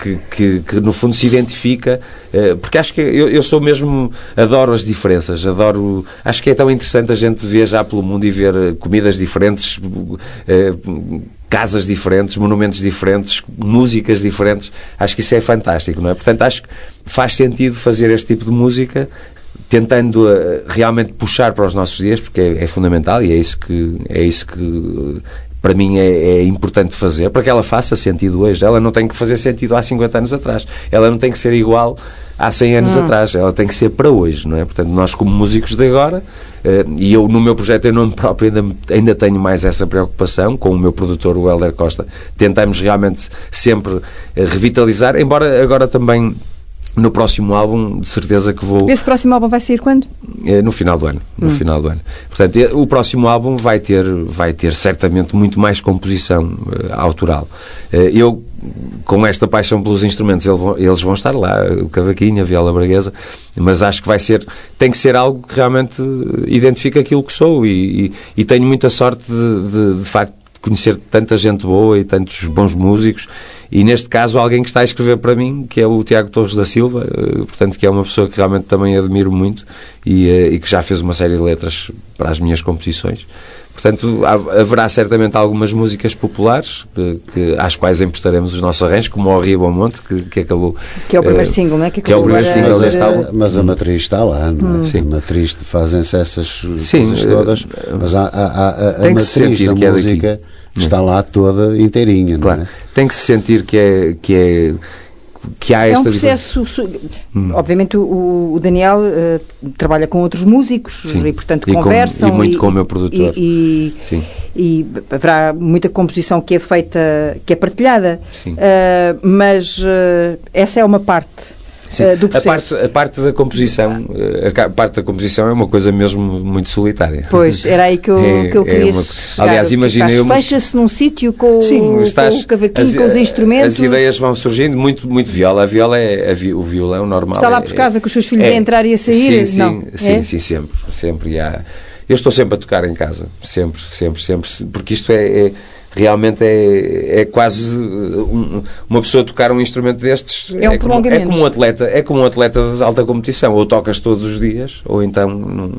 que, que, que, no fundo, se identifica. Eh, porque acho que eu, eu sou mesmo. Adoro as diferenças. Adoro. Acho que é tão interessante a gente viajar pelo mundo e ver comidas diferentes. Eh, casas diferentes, monumentos diferentes, músicas diferentes. Acho que isso é fantástico, não é? Portanto, acho que faz sentido fazer este tipo de música tentando uh, realmente puxar para os nossos dias, porque é, é, fundamental e é isso que, é isso que para mim é, é, importante fazer, para que ela faça sentido hoje. Ela não tem que fazer sentido há 50 anos atrás. Ela não tem que ser igual há 100 anos hum. atrás. Ela tem que ser para hoje, não é? Portanto, nós como músicos de agora, uh, e eu no meu projeto em nome próprio ainda, ainda tenho mais essa preocupação, com o meu produtor, o Helder Costa, tentamos realmente sempre uh, revitalizar, embora agora também no próximo álbum, de certeza que vou. Esse próximo álbum vai sair quando? É, no final do ano. No hum. final do ano. Portanto, o próximo álbum vai ter, vai ter certamente muito mais composição uh, autoral. Uh, eu, com esta paixão pelos instrumentos, eles vão estar lá, o cavaquinho, a viola braguesa, mas acho que vai ser, tem que ser algo que realmente identifique aquilo que sou e, e, e tenho muita sorte de, de, de facto conhecer tanta gente boa e tantos bons músicos e neste caso alguém que está a escrever para mim, que é o Tiago Torres da Silva, eh, portanto que é uma pessoa que realmente também admiro muito e, eh, e que já fez uma série de letras para as minhas composições. Portanto, haverá certamente algumas músicas populares que, que, às quais emprestaremos os nossos arranjos, como o Rio Bom Monte, que, que acabou. Que é o primeiro uh, single, não é? Que, que é o primeiro single deste álbum. Mas a matriz está lá, não é? Hum. Sim. A matriz fazem-se essas Sim, coisas todas, mas há, há, há a, a matriz da música. É está lá toda inteirinha. Claro. É? Tem que se sentir que é, que é que há esta... É um processo... Hum. Obviamente o, o Daniel uh, trabalha com outros músicos Sim. e, portanto, e conversam. Com, e muito e, com o meu produtor. E, Sim. e haverá muita composição que é feita, que é partilhada. Sim. Uh, mas uh, essa é uma parte Sim. uh, do A processo. parte, a parte da composição, eh, a parte da composição é uma coisa mesmo muito solitária. Pois, era aí que eu, É- que eu é queria uma- chegar. Aliás, eu, mas- Fecha-se num sítio com, Sim, estás, com o cavaquinho, as- com os instrumentos. As ideias vão surgindo, muito, muito viola. A viola é a o violão normal. Está lá é- por casa com os seus filhos a entrar e a sair? Sim, sim, Não. sim, É? sim, sempre, sempre. E há- eu estou sempre a tocar em casa, sempre, sempre, sempre, porque isto é, é- realmente é, é quase um- uma pessoa tocar um instrumento destes É um como, prolongamento. é como um atleta, é como um atleta de alta competição, ou tocas todos os dias, ou então não,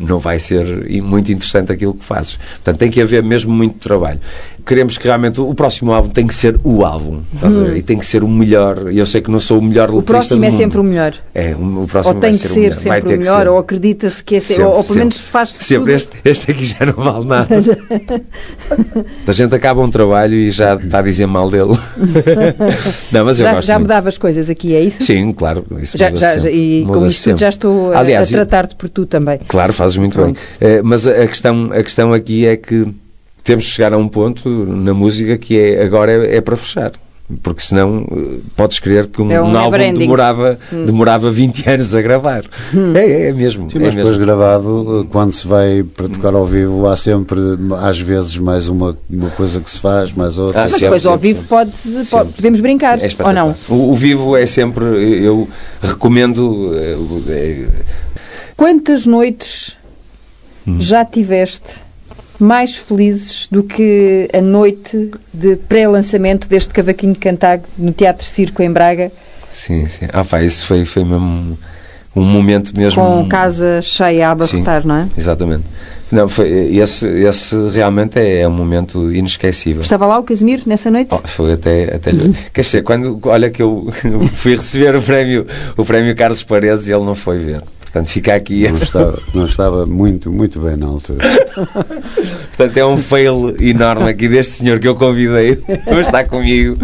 não vai ser muito interessante aquilo que fazes. Portanto, tem que haver mesmo muito trabalho. Queremos que realmente o próximo álbum tem que ser o álbum, ver? E tem que ser o melhor. E eu sei que não sou o melhor Hum. O próximo do é mundo. sempre o melhor. É, o próximo Ou tem vai que ser, ser melhor. Vai sempre ter o melhor, ser. ou acredita-se que é Sempre, ou, ou pelo menos sempre. faz-se Sempre. tudo. Este, este aqui já não vale nada. a gente acaba um trabalho e já está a dizer mal dele. não, mas eu Já, gosto já muito. mudava as coisas aqui, é isso? Sim, claro. Isso Já, já, sempre. e com isto sempre. já estou a, Aliás, a tratar-te por tu também. Claro, fazes muito Pronto. bem. Eh, mas a, a questão, a questão aqui é que temos de chegar a um ponto na música que é agora é, é para fechar. Porque senão eh, podes crer que um, É um um álbum never ending. demorava, demorava 20 anos a gravar. É, é mesmo. Sim, é mas mesmo. depois gravado, eh, quando se vai para tocar ao vivo, há sempre, às vezes, mais uma, uma coisa que se faz, mais outra. Ah, Mas sim, depois sempre, ao vivo sempre. pode, pode- podemos brincar, É ou não? O, o vivo é sempre, eu recomendo. eh, eh, Quantas noites Hum. já tiveste mais felizes do que a noite de pré-lançamento deste cavaquinho cantado no Teatro Circo em Braga, sim, sim. Ah, pá, isso foi, foi mesmo um momento mesmo. com casa cheia a abarrotar, não é? Exatamente. Não, foi, esse, esse realmente é, é um momento inesquecível. Estava lá o Casimiro nessa noite? Oh, foi até, até quer dizer, quando olha que eu fui receber o prémio, o prémio Carlos Paredes e ele não foi ver. Portanto, fica aqui. Não estava, não estava muito, muito bem na altura. Portanto, é um fail enorme aqui deste senhor que eu convidei para estar comigo.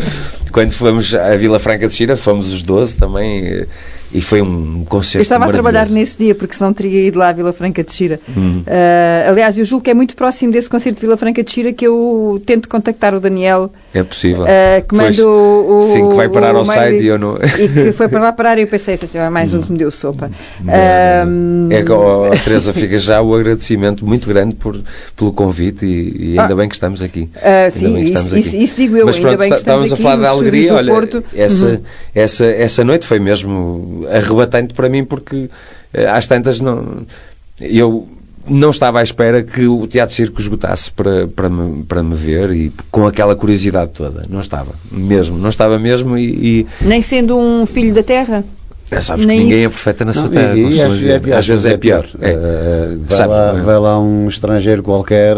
Quando fomos à Vila Franca de Xira, fomos os 12 também, eh, e foi um concerto Eu estava a trabalhar nesse dia, porque senão teria ido lá à Vila Franca de Xira. Hum. Ah, aliás, eu julgo que é muito próximo desse concerto de Vila Franca de Xira que eu tento contactar o Daniel, É possível. ah, que manda o, o- Sim, que vai parar ao site e eu não. E que foi para lá parar e eu pensei assim, "Ah, mais um que me deu sopa. Ah, É que, ó, Teresa, fica já o agradecimento muito grande por, pelo convite e, e ainda Ah. bem que estamos aqui. Ah, Ainda sim, bem que isso- estamos isso- isso digo eu, Mas ainda pronto, bem que está- estamos estamos a aqui falar da alegria. Olha, Porto. essa, Uhum. essa, essa noite foi mesmo arrebatante para mim porque eh, às tantas não. Eu não estava à espera que o Teatro Circo esgotasse para, para, me, para me ver e com aquela curiosidade toda. Não estava, mesmo, não estava mesmo e, Nem sendo um filho da terra. e é, sabes Nem que ninguém isso. é perfeito nessa Não, terra. e- e às é pior, Às vezes é pior. É. Eh, vai, Sabe, lá, é? vai lá um estrangeiro qualquer,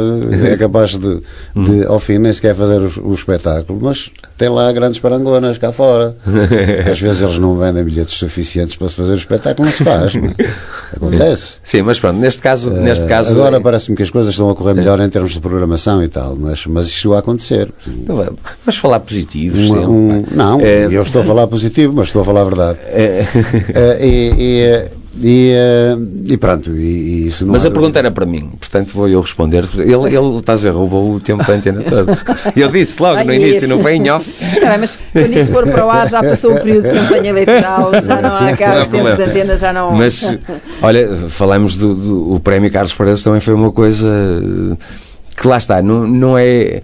é capaz de, de ao fim, nem sequer fazer o, o espetáculo, mas tem lá grandes parangonas cá fora. Às vezes eles não vendem bilhetes suficientes para se fazer o espetáculo, não se faz. não é? Acontece. Sim, mas pronto, neste caso, neste Eh, caso Agora é- parece-me que as coisas estão a correr melhor em termos de programação e tal, mas, mas isso vai acontecer. Vai- Vamos falar positivos Um- um- não, É. eu estou a falar positivo, mas estou a falar a verdade. É. Eh, e, e, e, eh, e pronto, e, e isso não Mas a pergunta era para mim, portanto vou eu responder. Ele, ele estás a ver, roubou o tempo da antena todo. Eu disse logo no início, não foi em off. Tá bem, mas quando isso for para o ar já passou o período de campanha eleitoral, já não há cá os tempos de antena, já não. Mas, olha, falamos do, do o prémio Carlos Paredes também foi uma coisa que lá está, não, não é.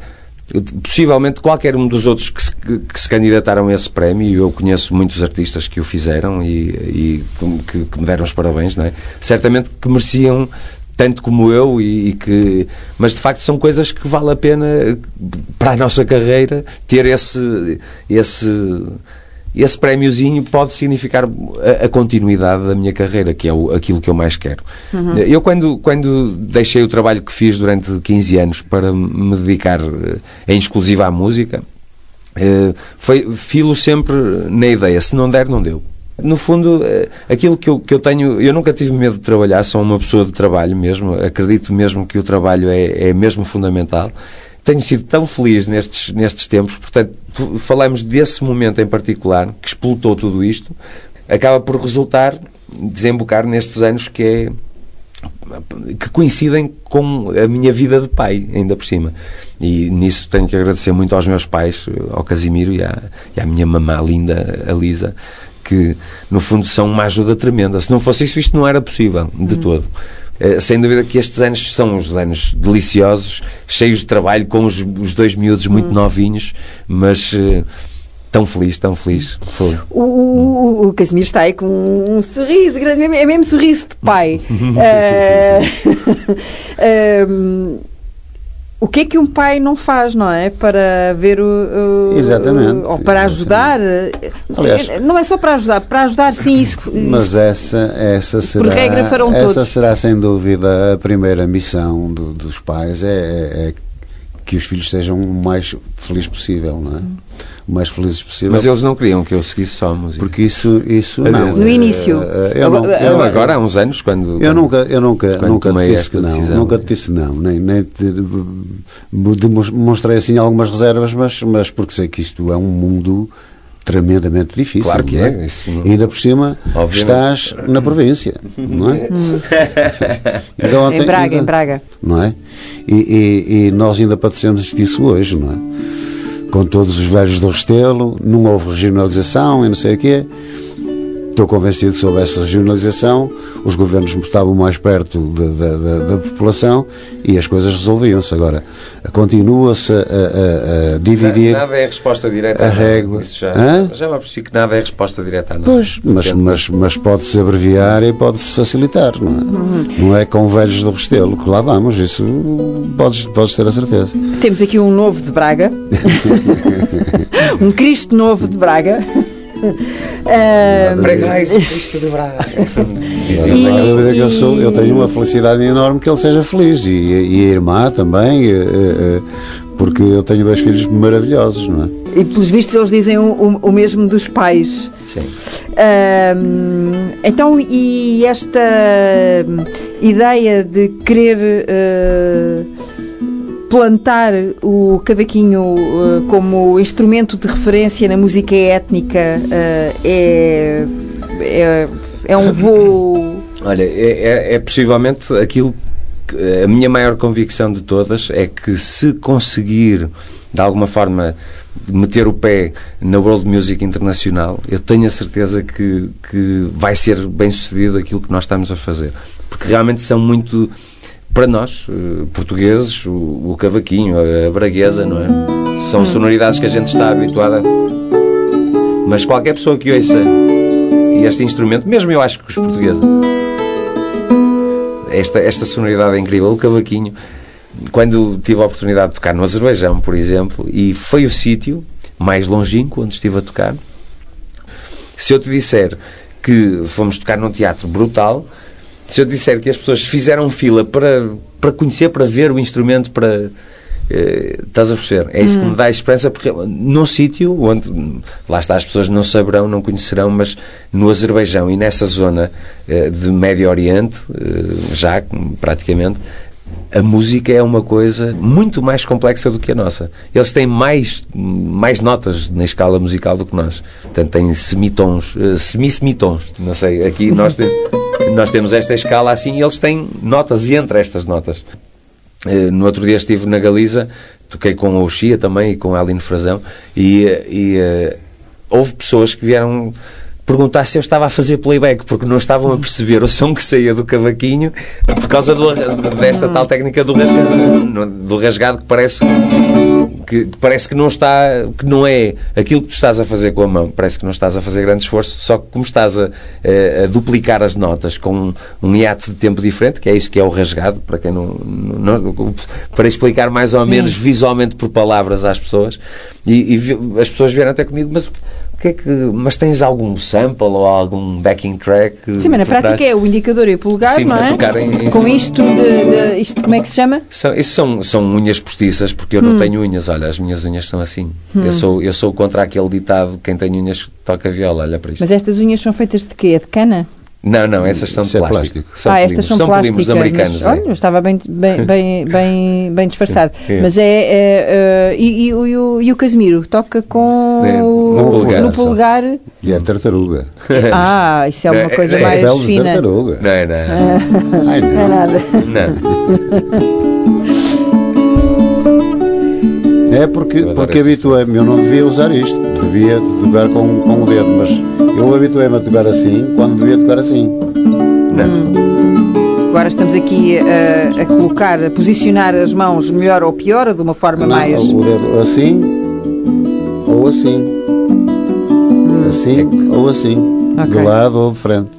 Possivelmente qualquer um dos outros que se, que se candidataram a esse prémio, e eu conheço muitos artistas que o fizeram e, e que, que me deram os parabéns, não é? certamente que mereciam tanto como eu e, e que mas de facto são coisas que vale a pena para a nossa carreira ter esse esse esse prémiozinho pode significar a, a continuidade da minha carreira, que é o, aquilo que eu mais quero. Eu, quando, quando deixei o trabalho que fiz durante 15 anos para me dedicar eh, em exclusiva à música, eh, foi filo sempre na ideia: se não der, não deu. No fundo, eh, aquilo que eu, que eu tenho, eu nunca tive medo de trabalhar, sou uma pessoa de trabalho mesmo, acredito mesmo que o trabalho é, é mesmo fundamental tenho sido tão feliz nestes, nestes tempos, portanto, falamos desse momento em particular, que explotou tudo isto, acaba por resultar, desembocar nestes anos que é que coincidem com a minha vida de pai, ainda por cima. E nisso tenho que agradecer muito aos meus pais, ao Casimiro e à, e à minha mamã linda, a Lisa, que no fundo são uma ajuda tremenda. Se não fosse isso, isto não era possível de hum. todo. Eh, sem dúvida que estes anos são os anos deliciosos, cheios de trabalho, com os, os dois miúdos muito hum. novinhos, mas uh, tão feliz, tão feliz. O, o, o, Casimiro está aí com um sorriso grande, é mesmo sorriso de pai. uh, o que é que um pai não faz, não é? Para ver o. o Exatamente. Ou para ajudar. Aliás, não é só para ajudar, para ajudar sim isso. Mas essa, essa será. Por regra farão essa todos. será sem dúvida a primeira missão do, dos pais, é, é, é, que os filhos sejam o mais felizes possível, não é? O mais felizes possível. Mas eles não queriam que eu seguisse só a música. Porque isso, isso não. No início. Eh, eu não, eu, agora, há uns anos, quando. Eu nunca, eu nunca, nunca te disse que não. Decisão, nunca te disse não. Nem, nem te, demonstrei assim algumas reservas, mas, mas porque sei que isto é um mundo tremendamente difícil. Claro que é. é? Isso não... E ainda por cima Obviamente. estás na província, não é? Então, em Braga, ainda, em Braga. Não é? E, e, e, nós ainda padecemos disso hoje, não é? Com todos os velhos do Restelo, não houve regionalização e não sei o quê. Estou convencido sobre essa regionalização, os governos estavam mais perto da, da, da população e as coisas resolviam-se. Agora, continua-se a, a, a, dividir. Nada é a resposta direta a régua. Isso já, Hã? já lá percebi que nada é a resposta direta a nada. Pois, mas, mas, mas pode-se abreviar e pode-se facilitar, não é? Uhum. Não é com velhos do Restelo que lá vamos, isso podes, podes ter a certeza. Temos aqui um novo de Braga, um Cristo novo de Braga. Uh, Pregais o Cristo de Braga. e, eu, sou, eu tenho uma felicidade enorme que ele seja feliz e, e a irmã também, porque eu tenho dois filhos maravilhosos, não é? E pelos vistos eles dizem o, o, o mesmo dos pais. Sim. Uh, então, e esta ideia de querer. Uh, plantar o cavaquinho uh, como instrumento de referência na música étnica uh, é, é, é, um voo. Olha, é, é, é possivelmente aquilo que a minha maior convicção de todas é que se conseguir de alguma forma meter o pé na World Music Internacional, eu tenho a certeza que, que vai ser bem sucedido aquilo que nós estamos a fazer. Porque realmente são muito para nós, eh, portugueses, o, o cavaquinho, a, braguesa, não é? São sonoridades que a gente está habituada. Mas qualquer pessoa que ouça este instrumento, mesmo eu acho que os portugueses, esta, esta sonoridade é incrível, o cavaquinho, quando tive a oportunidade de tocar no Azerbaijão, por exemplo, e foi o sítio mais longínquo onde estive a tocar, se eu te disser que fomos tocar num teatro brutal, se eu disser que as pessoas fizeram fila para, para conhecer, para ver o instrumento, para. Eh, estás a perceber? É isso hum. que me dá a esperança, porque num sítio onde, lá está, as pessoas não saberão, não conhecerão, mas no Azerbaijão e nessa zona eh, de Médio Oriente, eh, já praticamente, a música é uma coisa muito mais complexa do que a nossa. Eles têm mais, mais notas na escala musical do que nós. Portanto, têm semitons, uh, semi-semitons. Não sei, aqui nós, te, nós temos esta escala assim e eles têm notas entre estas notas. Uh, no outro dia estive na Galiza, toquei com o Xia também e com a Aline Frazão e, e uh, houve pessoas que vieram perguntar se eu estava a fazer playback, porque não estavam a perceber o som que saía do cavaquinho por causa do, desta tal técnica do rasgado, do rasgado que parece que, parece que não está, que não é aquilo que tu estás a fazer com a mão, parece que não estás a fazer grande esforço, só que como estás a, a, a duplicar as notas com um, um hiato de tempo diferente, que é isso que é o rasgado, para quem não, não para explicar mais ou menos Sim. visualmente por palavras às pessoas, e, e as pessoas vieram até comigo, mas que é que, mas tens algum sample ou algum backing track? Sim, mas na prática é o indicador e o polegar, Sim, não é? Em, em Com isto, de, de, isto, como é que se chama? São, isso são, são unhas postiças, porque eu hum. não tenho unhas. Olha, as minhas unhas são assim. Hum. Eu, sou, eu sou contra aquele ditado: quem tem unhas toca viola. Olha para isto. Mas estas unhas são feitas de quê? De cana? Não, não, essas são de é plástico. plástico. São ah, estas são, são plásticas. polímeros americanos. mas, é. olha, eu estava bem, bem, bem, bem, bem disfarçado. Sim, é. Mas é. é, é, e, e, o- e o, e o Casimiro? Toca com. É, o- no polegar, no. E é tartaruga. Ah, isso é uma É, coisa é, mais de fina. tartaruga. Não, não. Ai, Não é não. nada. Não. É porque, porque habituei-me, eu não devia usar isto, devia tocar com, com o dedo, mas eu habituei-me a tocar assim quando devia tocar assim. Agora estamos aqui a, a colocar, a posicionar as mãos melhor ou pior, ou de uma forma Não, mais. O dedo assim ou assim. Assim ou assim. Ok. De lado ou de frente.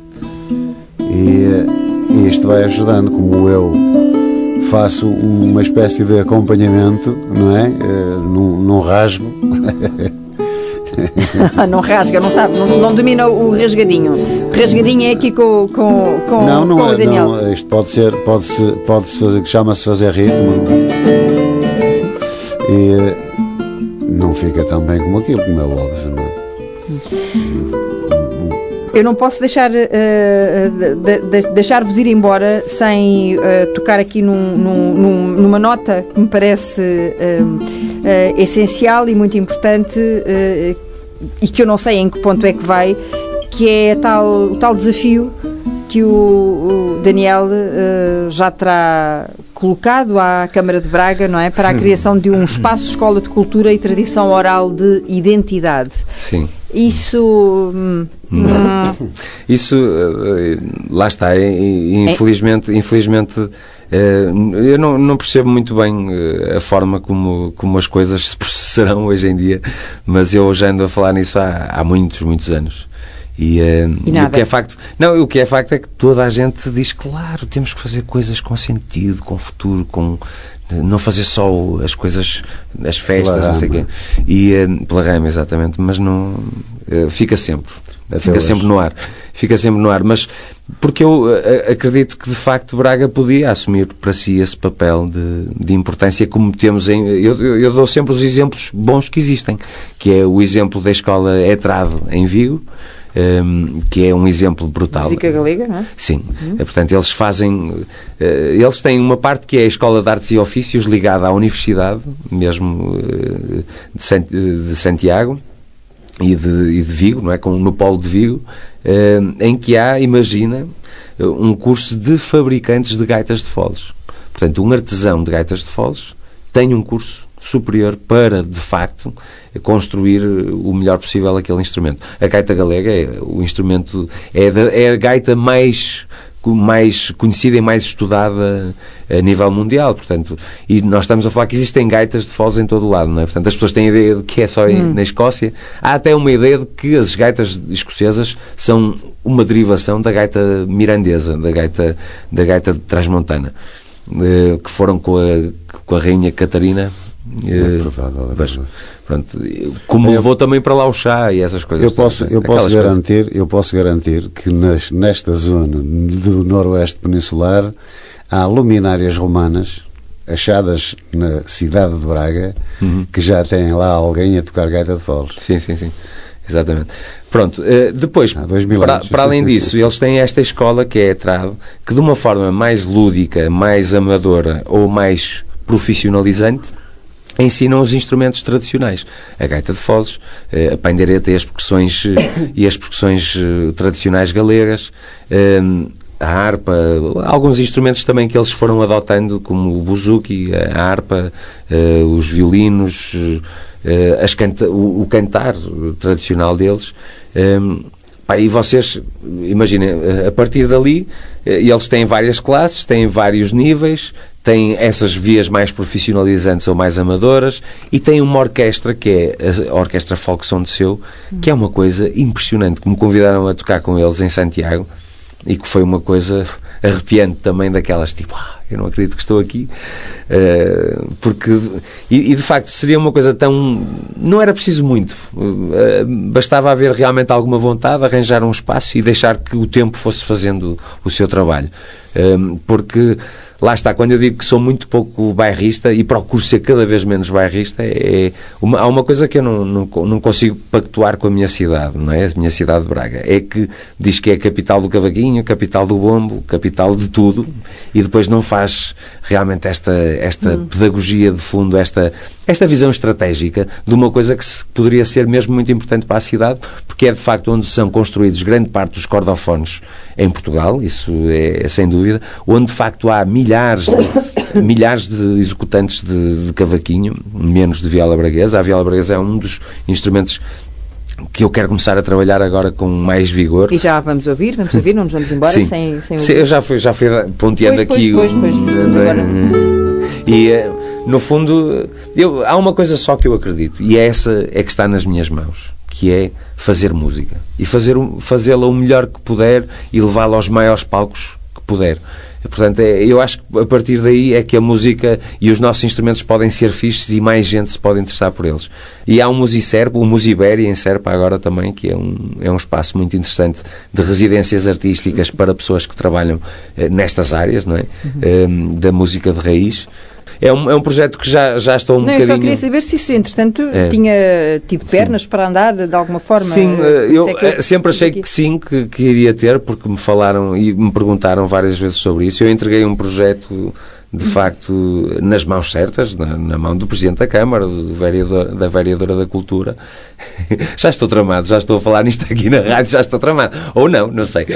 E, eh, e isto vai ajudando, como eu faço uma espécie de acompanhamento, não é? Eh, Num, num rasgo. não rasga, não sabe, não, não domina o rasgadinho. O rasgadinho é aqui com, com, com, não, não com o é. Daniel. Não, isto pode ser, pode-se pode -se fazer, chama-se fazer ritmo. E eh, não fica tão bem como aquilo, como é óbvio, não é? Eu não posso deixar eh, de- de- deixar-vos ir embora sem eh, tocar aqui num- num- num- numa nota que me parece eh, essencial e muito importante e que eu não sei em que ponto é que vai, que é tal, o tal desafio que o, o Daniel eh, já terá colocado à Câmara de Braga, não é? Para a criação de um espaço escola de cultura e tradição oral de identidade. Sim. Isso. hum, hum, Isso, eh, lá está, e- infelizmente, infelizmente eh, eu não, não percebo muito bem eh, a forma como, como as coisas se processarão hoje em dia, mas eu já ando a falar nisso há, há muitos, muitos anos. E, eh, E e o que é facto, não, o que é facto é que toda a gente diz, claro, temos que fazer coisas com sentido, com futuro, com não fazer só as coisas, as festas, Pela não sei o quê. rama. E eh, pela rama, exatamente, mas não eh, fica sempre. Até fica hoje. sempre no ar. Fica sempre no ar. Mas porque eu eh, acredito que de facto Braga podia assumir para si esse papel de, de importância, como temos em. Eu, eu- dou sempre os exemplos bons que existem, que é o exemplo da escola Etrado em Vigo, ehm, que é um exemplo brutal. música galega, não é? Sim, Eh, portanto eles fazem, eh, eles têm uma parte que é a Escola de Artes e Ofícios ligada à Universidade, mesmo eh, de, Sant- de Santiago e de, e de Vigo, não é? Com, no Polo de Vigo, eh, em que há, imagina, eh, um curso de fabricantes de gaitas de foles. Portanto, um artesão de gaitas de foles tem um curso superior para, de facto, construir o melhor possível aquele instrumento. A gaita galega é o instrumento, é, é a gaita mais mais conhecida e mais estudada a nível mundial, portanto, e nós estamos a falar que existem gaitas de foles em todo o lado, não é? Portanto, as pessoas têm a ideia de que é só em- na Escócia. Há até uma ideia de que as gaitas escocesas são uma derivação da gaita mirandesa, da gaita, da gaita de Transmontana, eh, que foram com a, com a rainha Catarina. Eh, É provável, é provável. pronto, como Eu- levou também para lá o chá e essas coisas. Eu posso, eu Aquelas posso coisas. garantir, eu posso garantir que nas- nesta zona do noroeste peninsular há luminárias romanas achadas na cidade de Braga Uhum. que já têm lá alguém a tocar gaita de foles. Sim, sim, sim. Exatamente. Pronto, eh, depois, para, para além disso, eles têm esta escola que é a Trado, que de uma forma mais lúdica, mais amadora ou mais profissionalizante, ensinam os instrumentos tradicionais. A gaita de foles, eh, a pandeireta e as percussões, eh, e as percussões eh, tradicionais galegas, a harpa, alguns instrumentos também que eles foram adotando, como o buzuki, a harpa, os violinos, canta o, cantar tradicional deles. Eh, pá, e vocês, imaginem, a partir dali, eles têm várias classes, têm vários níveis, têm essas vias mais profissionalizantes ou mais amadoras e têm uma orquestra que é a Orquestra Folk Som de Seu, que é uma coisa impressionante, que me convidaram a tocar com eles em Santiago e que foi uma coisa arrepiante também daquelas tipo, ah, eu não acredito que estou aqui Eh, porque e, e, de facto seria uma coisa tão não era preciso muito Eh, bastava haver realmente alguma vontade arranjar um espaço e deixar que o tempo fosse fazendo o seu trabalho Eh, porque lá está, quando eu digo que sou muito pouco bairrista e procuro ser cada vez menos bairrista, é uma, há uma coisa que eu não, não, não, consigo pactuar com a minha cidade, não é? A minha cidade de Braga. É que diz que é a capital do cavaquinho, capital do bombo, capital de tudo, e depois não faz realmente esta, esta hum. pedagogia de fundo, esta, esta visão estratégica de uma coisa que poderia ser mesmo muito importante para a cidade, porque é de facto onde são construídos grande parte dos cordofones em Portugal, isso é, é sem dúvida, onde de facto há milhares de, milhares de executantes de, de cavaquinho, menos de viola braguesa. A viola braguesa é um dos instrumentos que eu quero começar a trabalhar agora com mais vigor. E já vamos ouvir, vamos ouvir, não nos vamos embora Sim. sem, sem Sim, eu já fui, já fui ponteando pois, aqui. Pois, pois, pois, e eh, no fundo, eu, há uma coisa só que eu acredito, e é essa é que está nas minhas mãos, que é fazer música. E fazer, fazê-la o melhor que puder e levá-la aos maiores palcos que puder. Portanto, é, eu acho que a partir daí é que a música e os nossos instrumentos podem ser fixes e mais gente se pode interessar por eles. E há um Musicerpo, o Musibéria em Serpa agora também, que é um, é um espaço muito interessante de residências artísticas para pessoas que trabalham eh, nestas áreas, não é? Uhum. da música de raiz é um, é um projeto que já, já estou um não, bocadinho... Eu só queria saber se isso, entretanto, é. tinha tido pernas sim. para andar de alguma forma. Sim, eh, eu, é eu eh, sempre achei que sim, que, que iria ter, porque me falaram e me perguntaram várias vezes sobre isso. Eu entreguei um projeto de facto, nas mãos certas, na, na, mão do Presidente da Câmara, do vereador, da Vereadora da Cultura. já estou tramado, já estou a falar nisto aqui na rádio, já estou tramado. Ou não, não sei.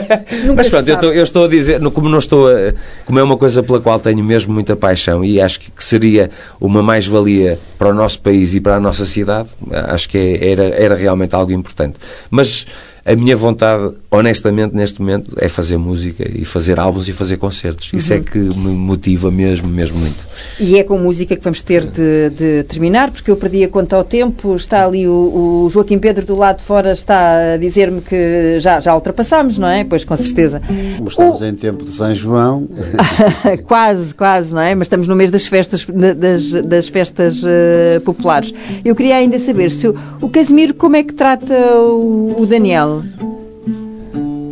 Mas pronto, eu estou, eu estou, a dizer, como não estou a, como é uma coisa pela qual tenho mesmo muita paixão e acho que, que seria uma mais-valia para o nosso país e para a nossa cidade, acho que é, era, era realmente algo importante. Mas a minha vontade, honestamente, neste momento, é fazer música e fazer álbuns e fazer concertos. Isso é uhum. que me motiva mesmo, mesmo muito. E é com música que vamos ter de, de terminar, porque eu perdi a conta ao tempo. Está ali o, o Joaquim Pedro do lado de fora, está a dizer-me que já, já ultrapassámos, não é? Pois, com certeza. Como estamos o... em tempo de São João. quase, quase, não é? Mas estamos no mês das festas, das, das festas uh, populares. Eu queria ainda saber se o, o Casimiro, como é que trata o, o Daniel?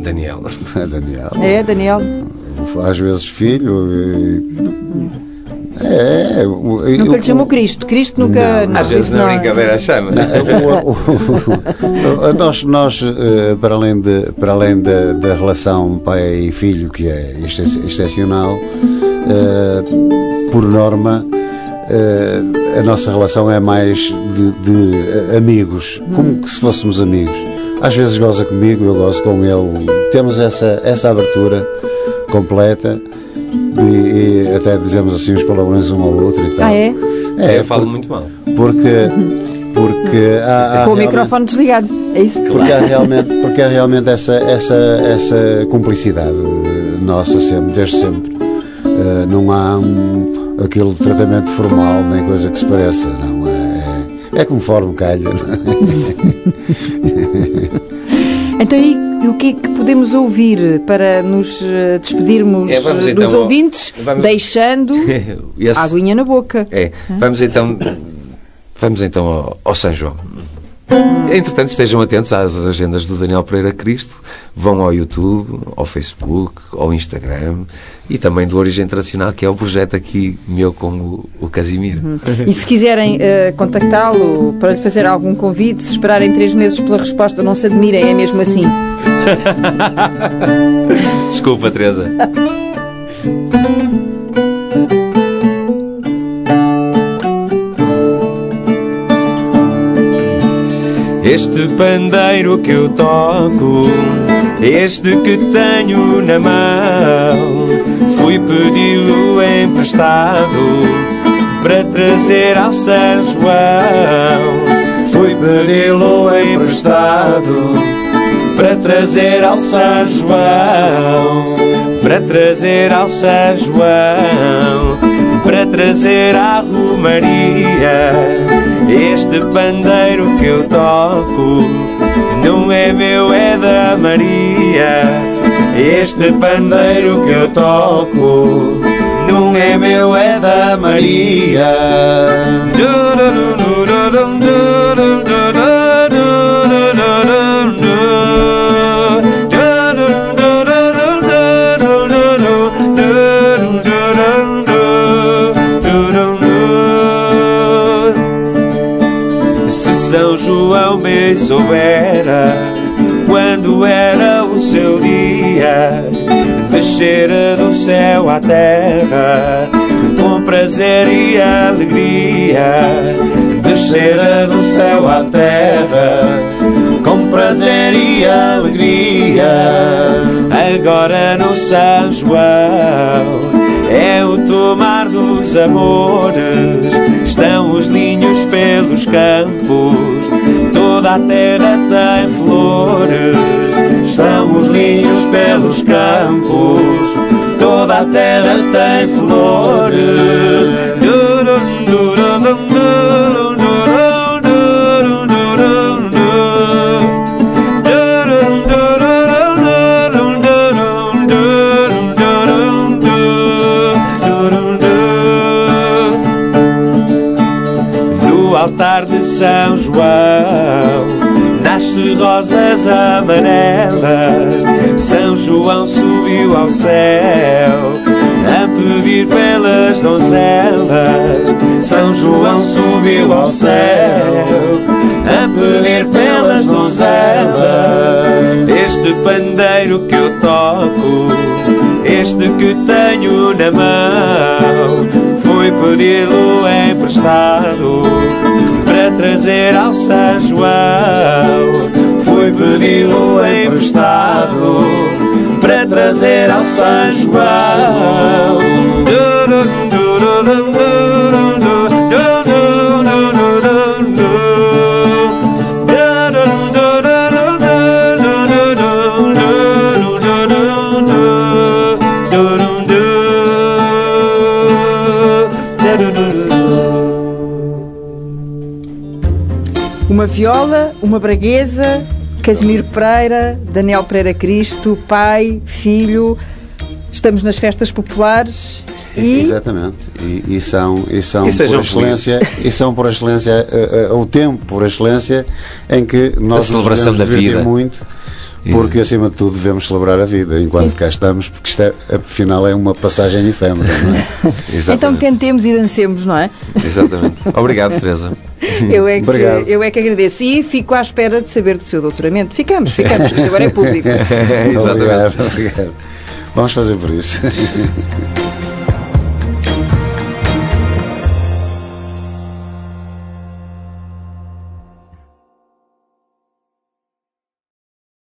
Daniel. Daniel. É, Daniel. Às vezes filho. E... É, é nunca lhe chamou Cristo. Cristo nunca. Não, às vezes na brincadeira chama. nós, nós eh, para além, de, para além da, da relação pai e filho, que é excepcional, eh, por norma, eh, a nossa relação é mais de, de amigos, como que se fôssemos amigos. Às vezes goza comigo, eu gozo com ele. Temos essa, essa abertura completa e, e até dizemos assim os palavrões um ao outro e tal. Ah, é? É, eu falo muito mal. Porque. Porque há, há com o microfone desligado, é isso? Porque há realmente, porque há realmente essa, essa, essa cumplicidade nossa sempre, desde sempre. Uh, não há um, aquele tratamento formal nem coisa que se pareça, não. É, é, é conforme calha. então, e o que é que podemos ouvir para nos eh, despedirmos é, vamos, eh, dos então, ouvintes, vamos... deixando Esse... a aguinha na boca? É, vamos então, vamos então ao, ao São João. Entretanto, estejam atentos às agendas do Daniel Pereira Cristo. Vão ao YouTube, ao Facebook, ao Instagram e também do Origem Internacional, que é o projeto aqui meu com o, o Casimiro. Uhum. E se quiserem uh, contactá-lo para lhe fazer algum convite, se esperarem três meses pela resposta, não se admirem, é mesmo assim. Desculpa, Teresa. Este pandeiro que eu toco, este que tenho na mão, fui pedi-lo emprestado para trazer ao São João. Fui pedi-lo emprestado para trazer ao São João, para trazer ao São João, para trazer à Romaria este pandeiro que eu toco não é meu, é da Maria. Este pandeiro que eu toco não é meu, é da Maria. São soubera quando era o seu dia descera do céu à terra com prazer e alegria descera do céu à terra com prazer e alegria. Agora no São João é o tomar dos amores estão os linhos pelos campos toda a terra tem flores, estão os linhos pelos campos, toda a terra tem flores. No São João nasce rosas amarelas. São João subiu ao céu a pedir pelas donzelas. São João subiu ao céu a pedir pelas donzelas. Este pandeiro que eu toco, este que tenho na mão, foi pedi-lo emprestado para trazer ao São João. Foi pedi-lo emprestado para trazer ao São João. Uma viola, uma braguesa, Casimiro Pereira, Daniel Pereira Cristo, pai, filho. Estamos nas festas populares e Exatamente. E, e são, e são E por excelência, e são por excelência eh, eh, o tempo por excelência em que nós nos celebração da vida. muito. Porque, acima de tudo, devemos celebrar a vida enquanto cá estamos, porque isto, é, afinal, é uma passagem efêmera, não é? então cantemos e dancemos, não é? Exatamente. Obrigado, Teresa. Eu é, que, Obrigado. eu é que agradeço. E fico à espera de saber do seu doutoramento. Ficamos, ficamos, isto agora é público. Exatamente. Obrigado, obrigado. Vamos fazer por isso.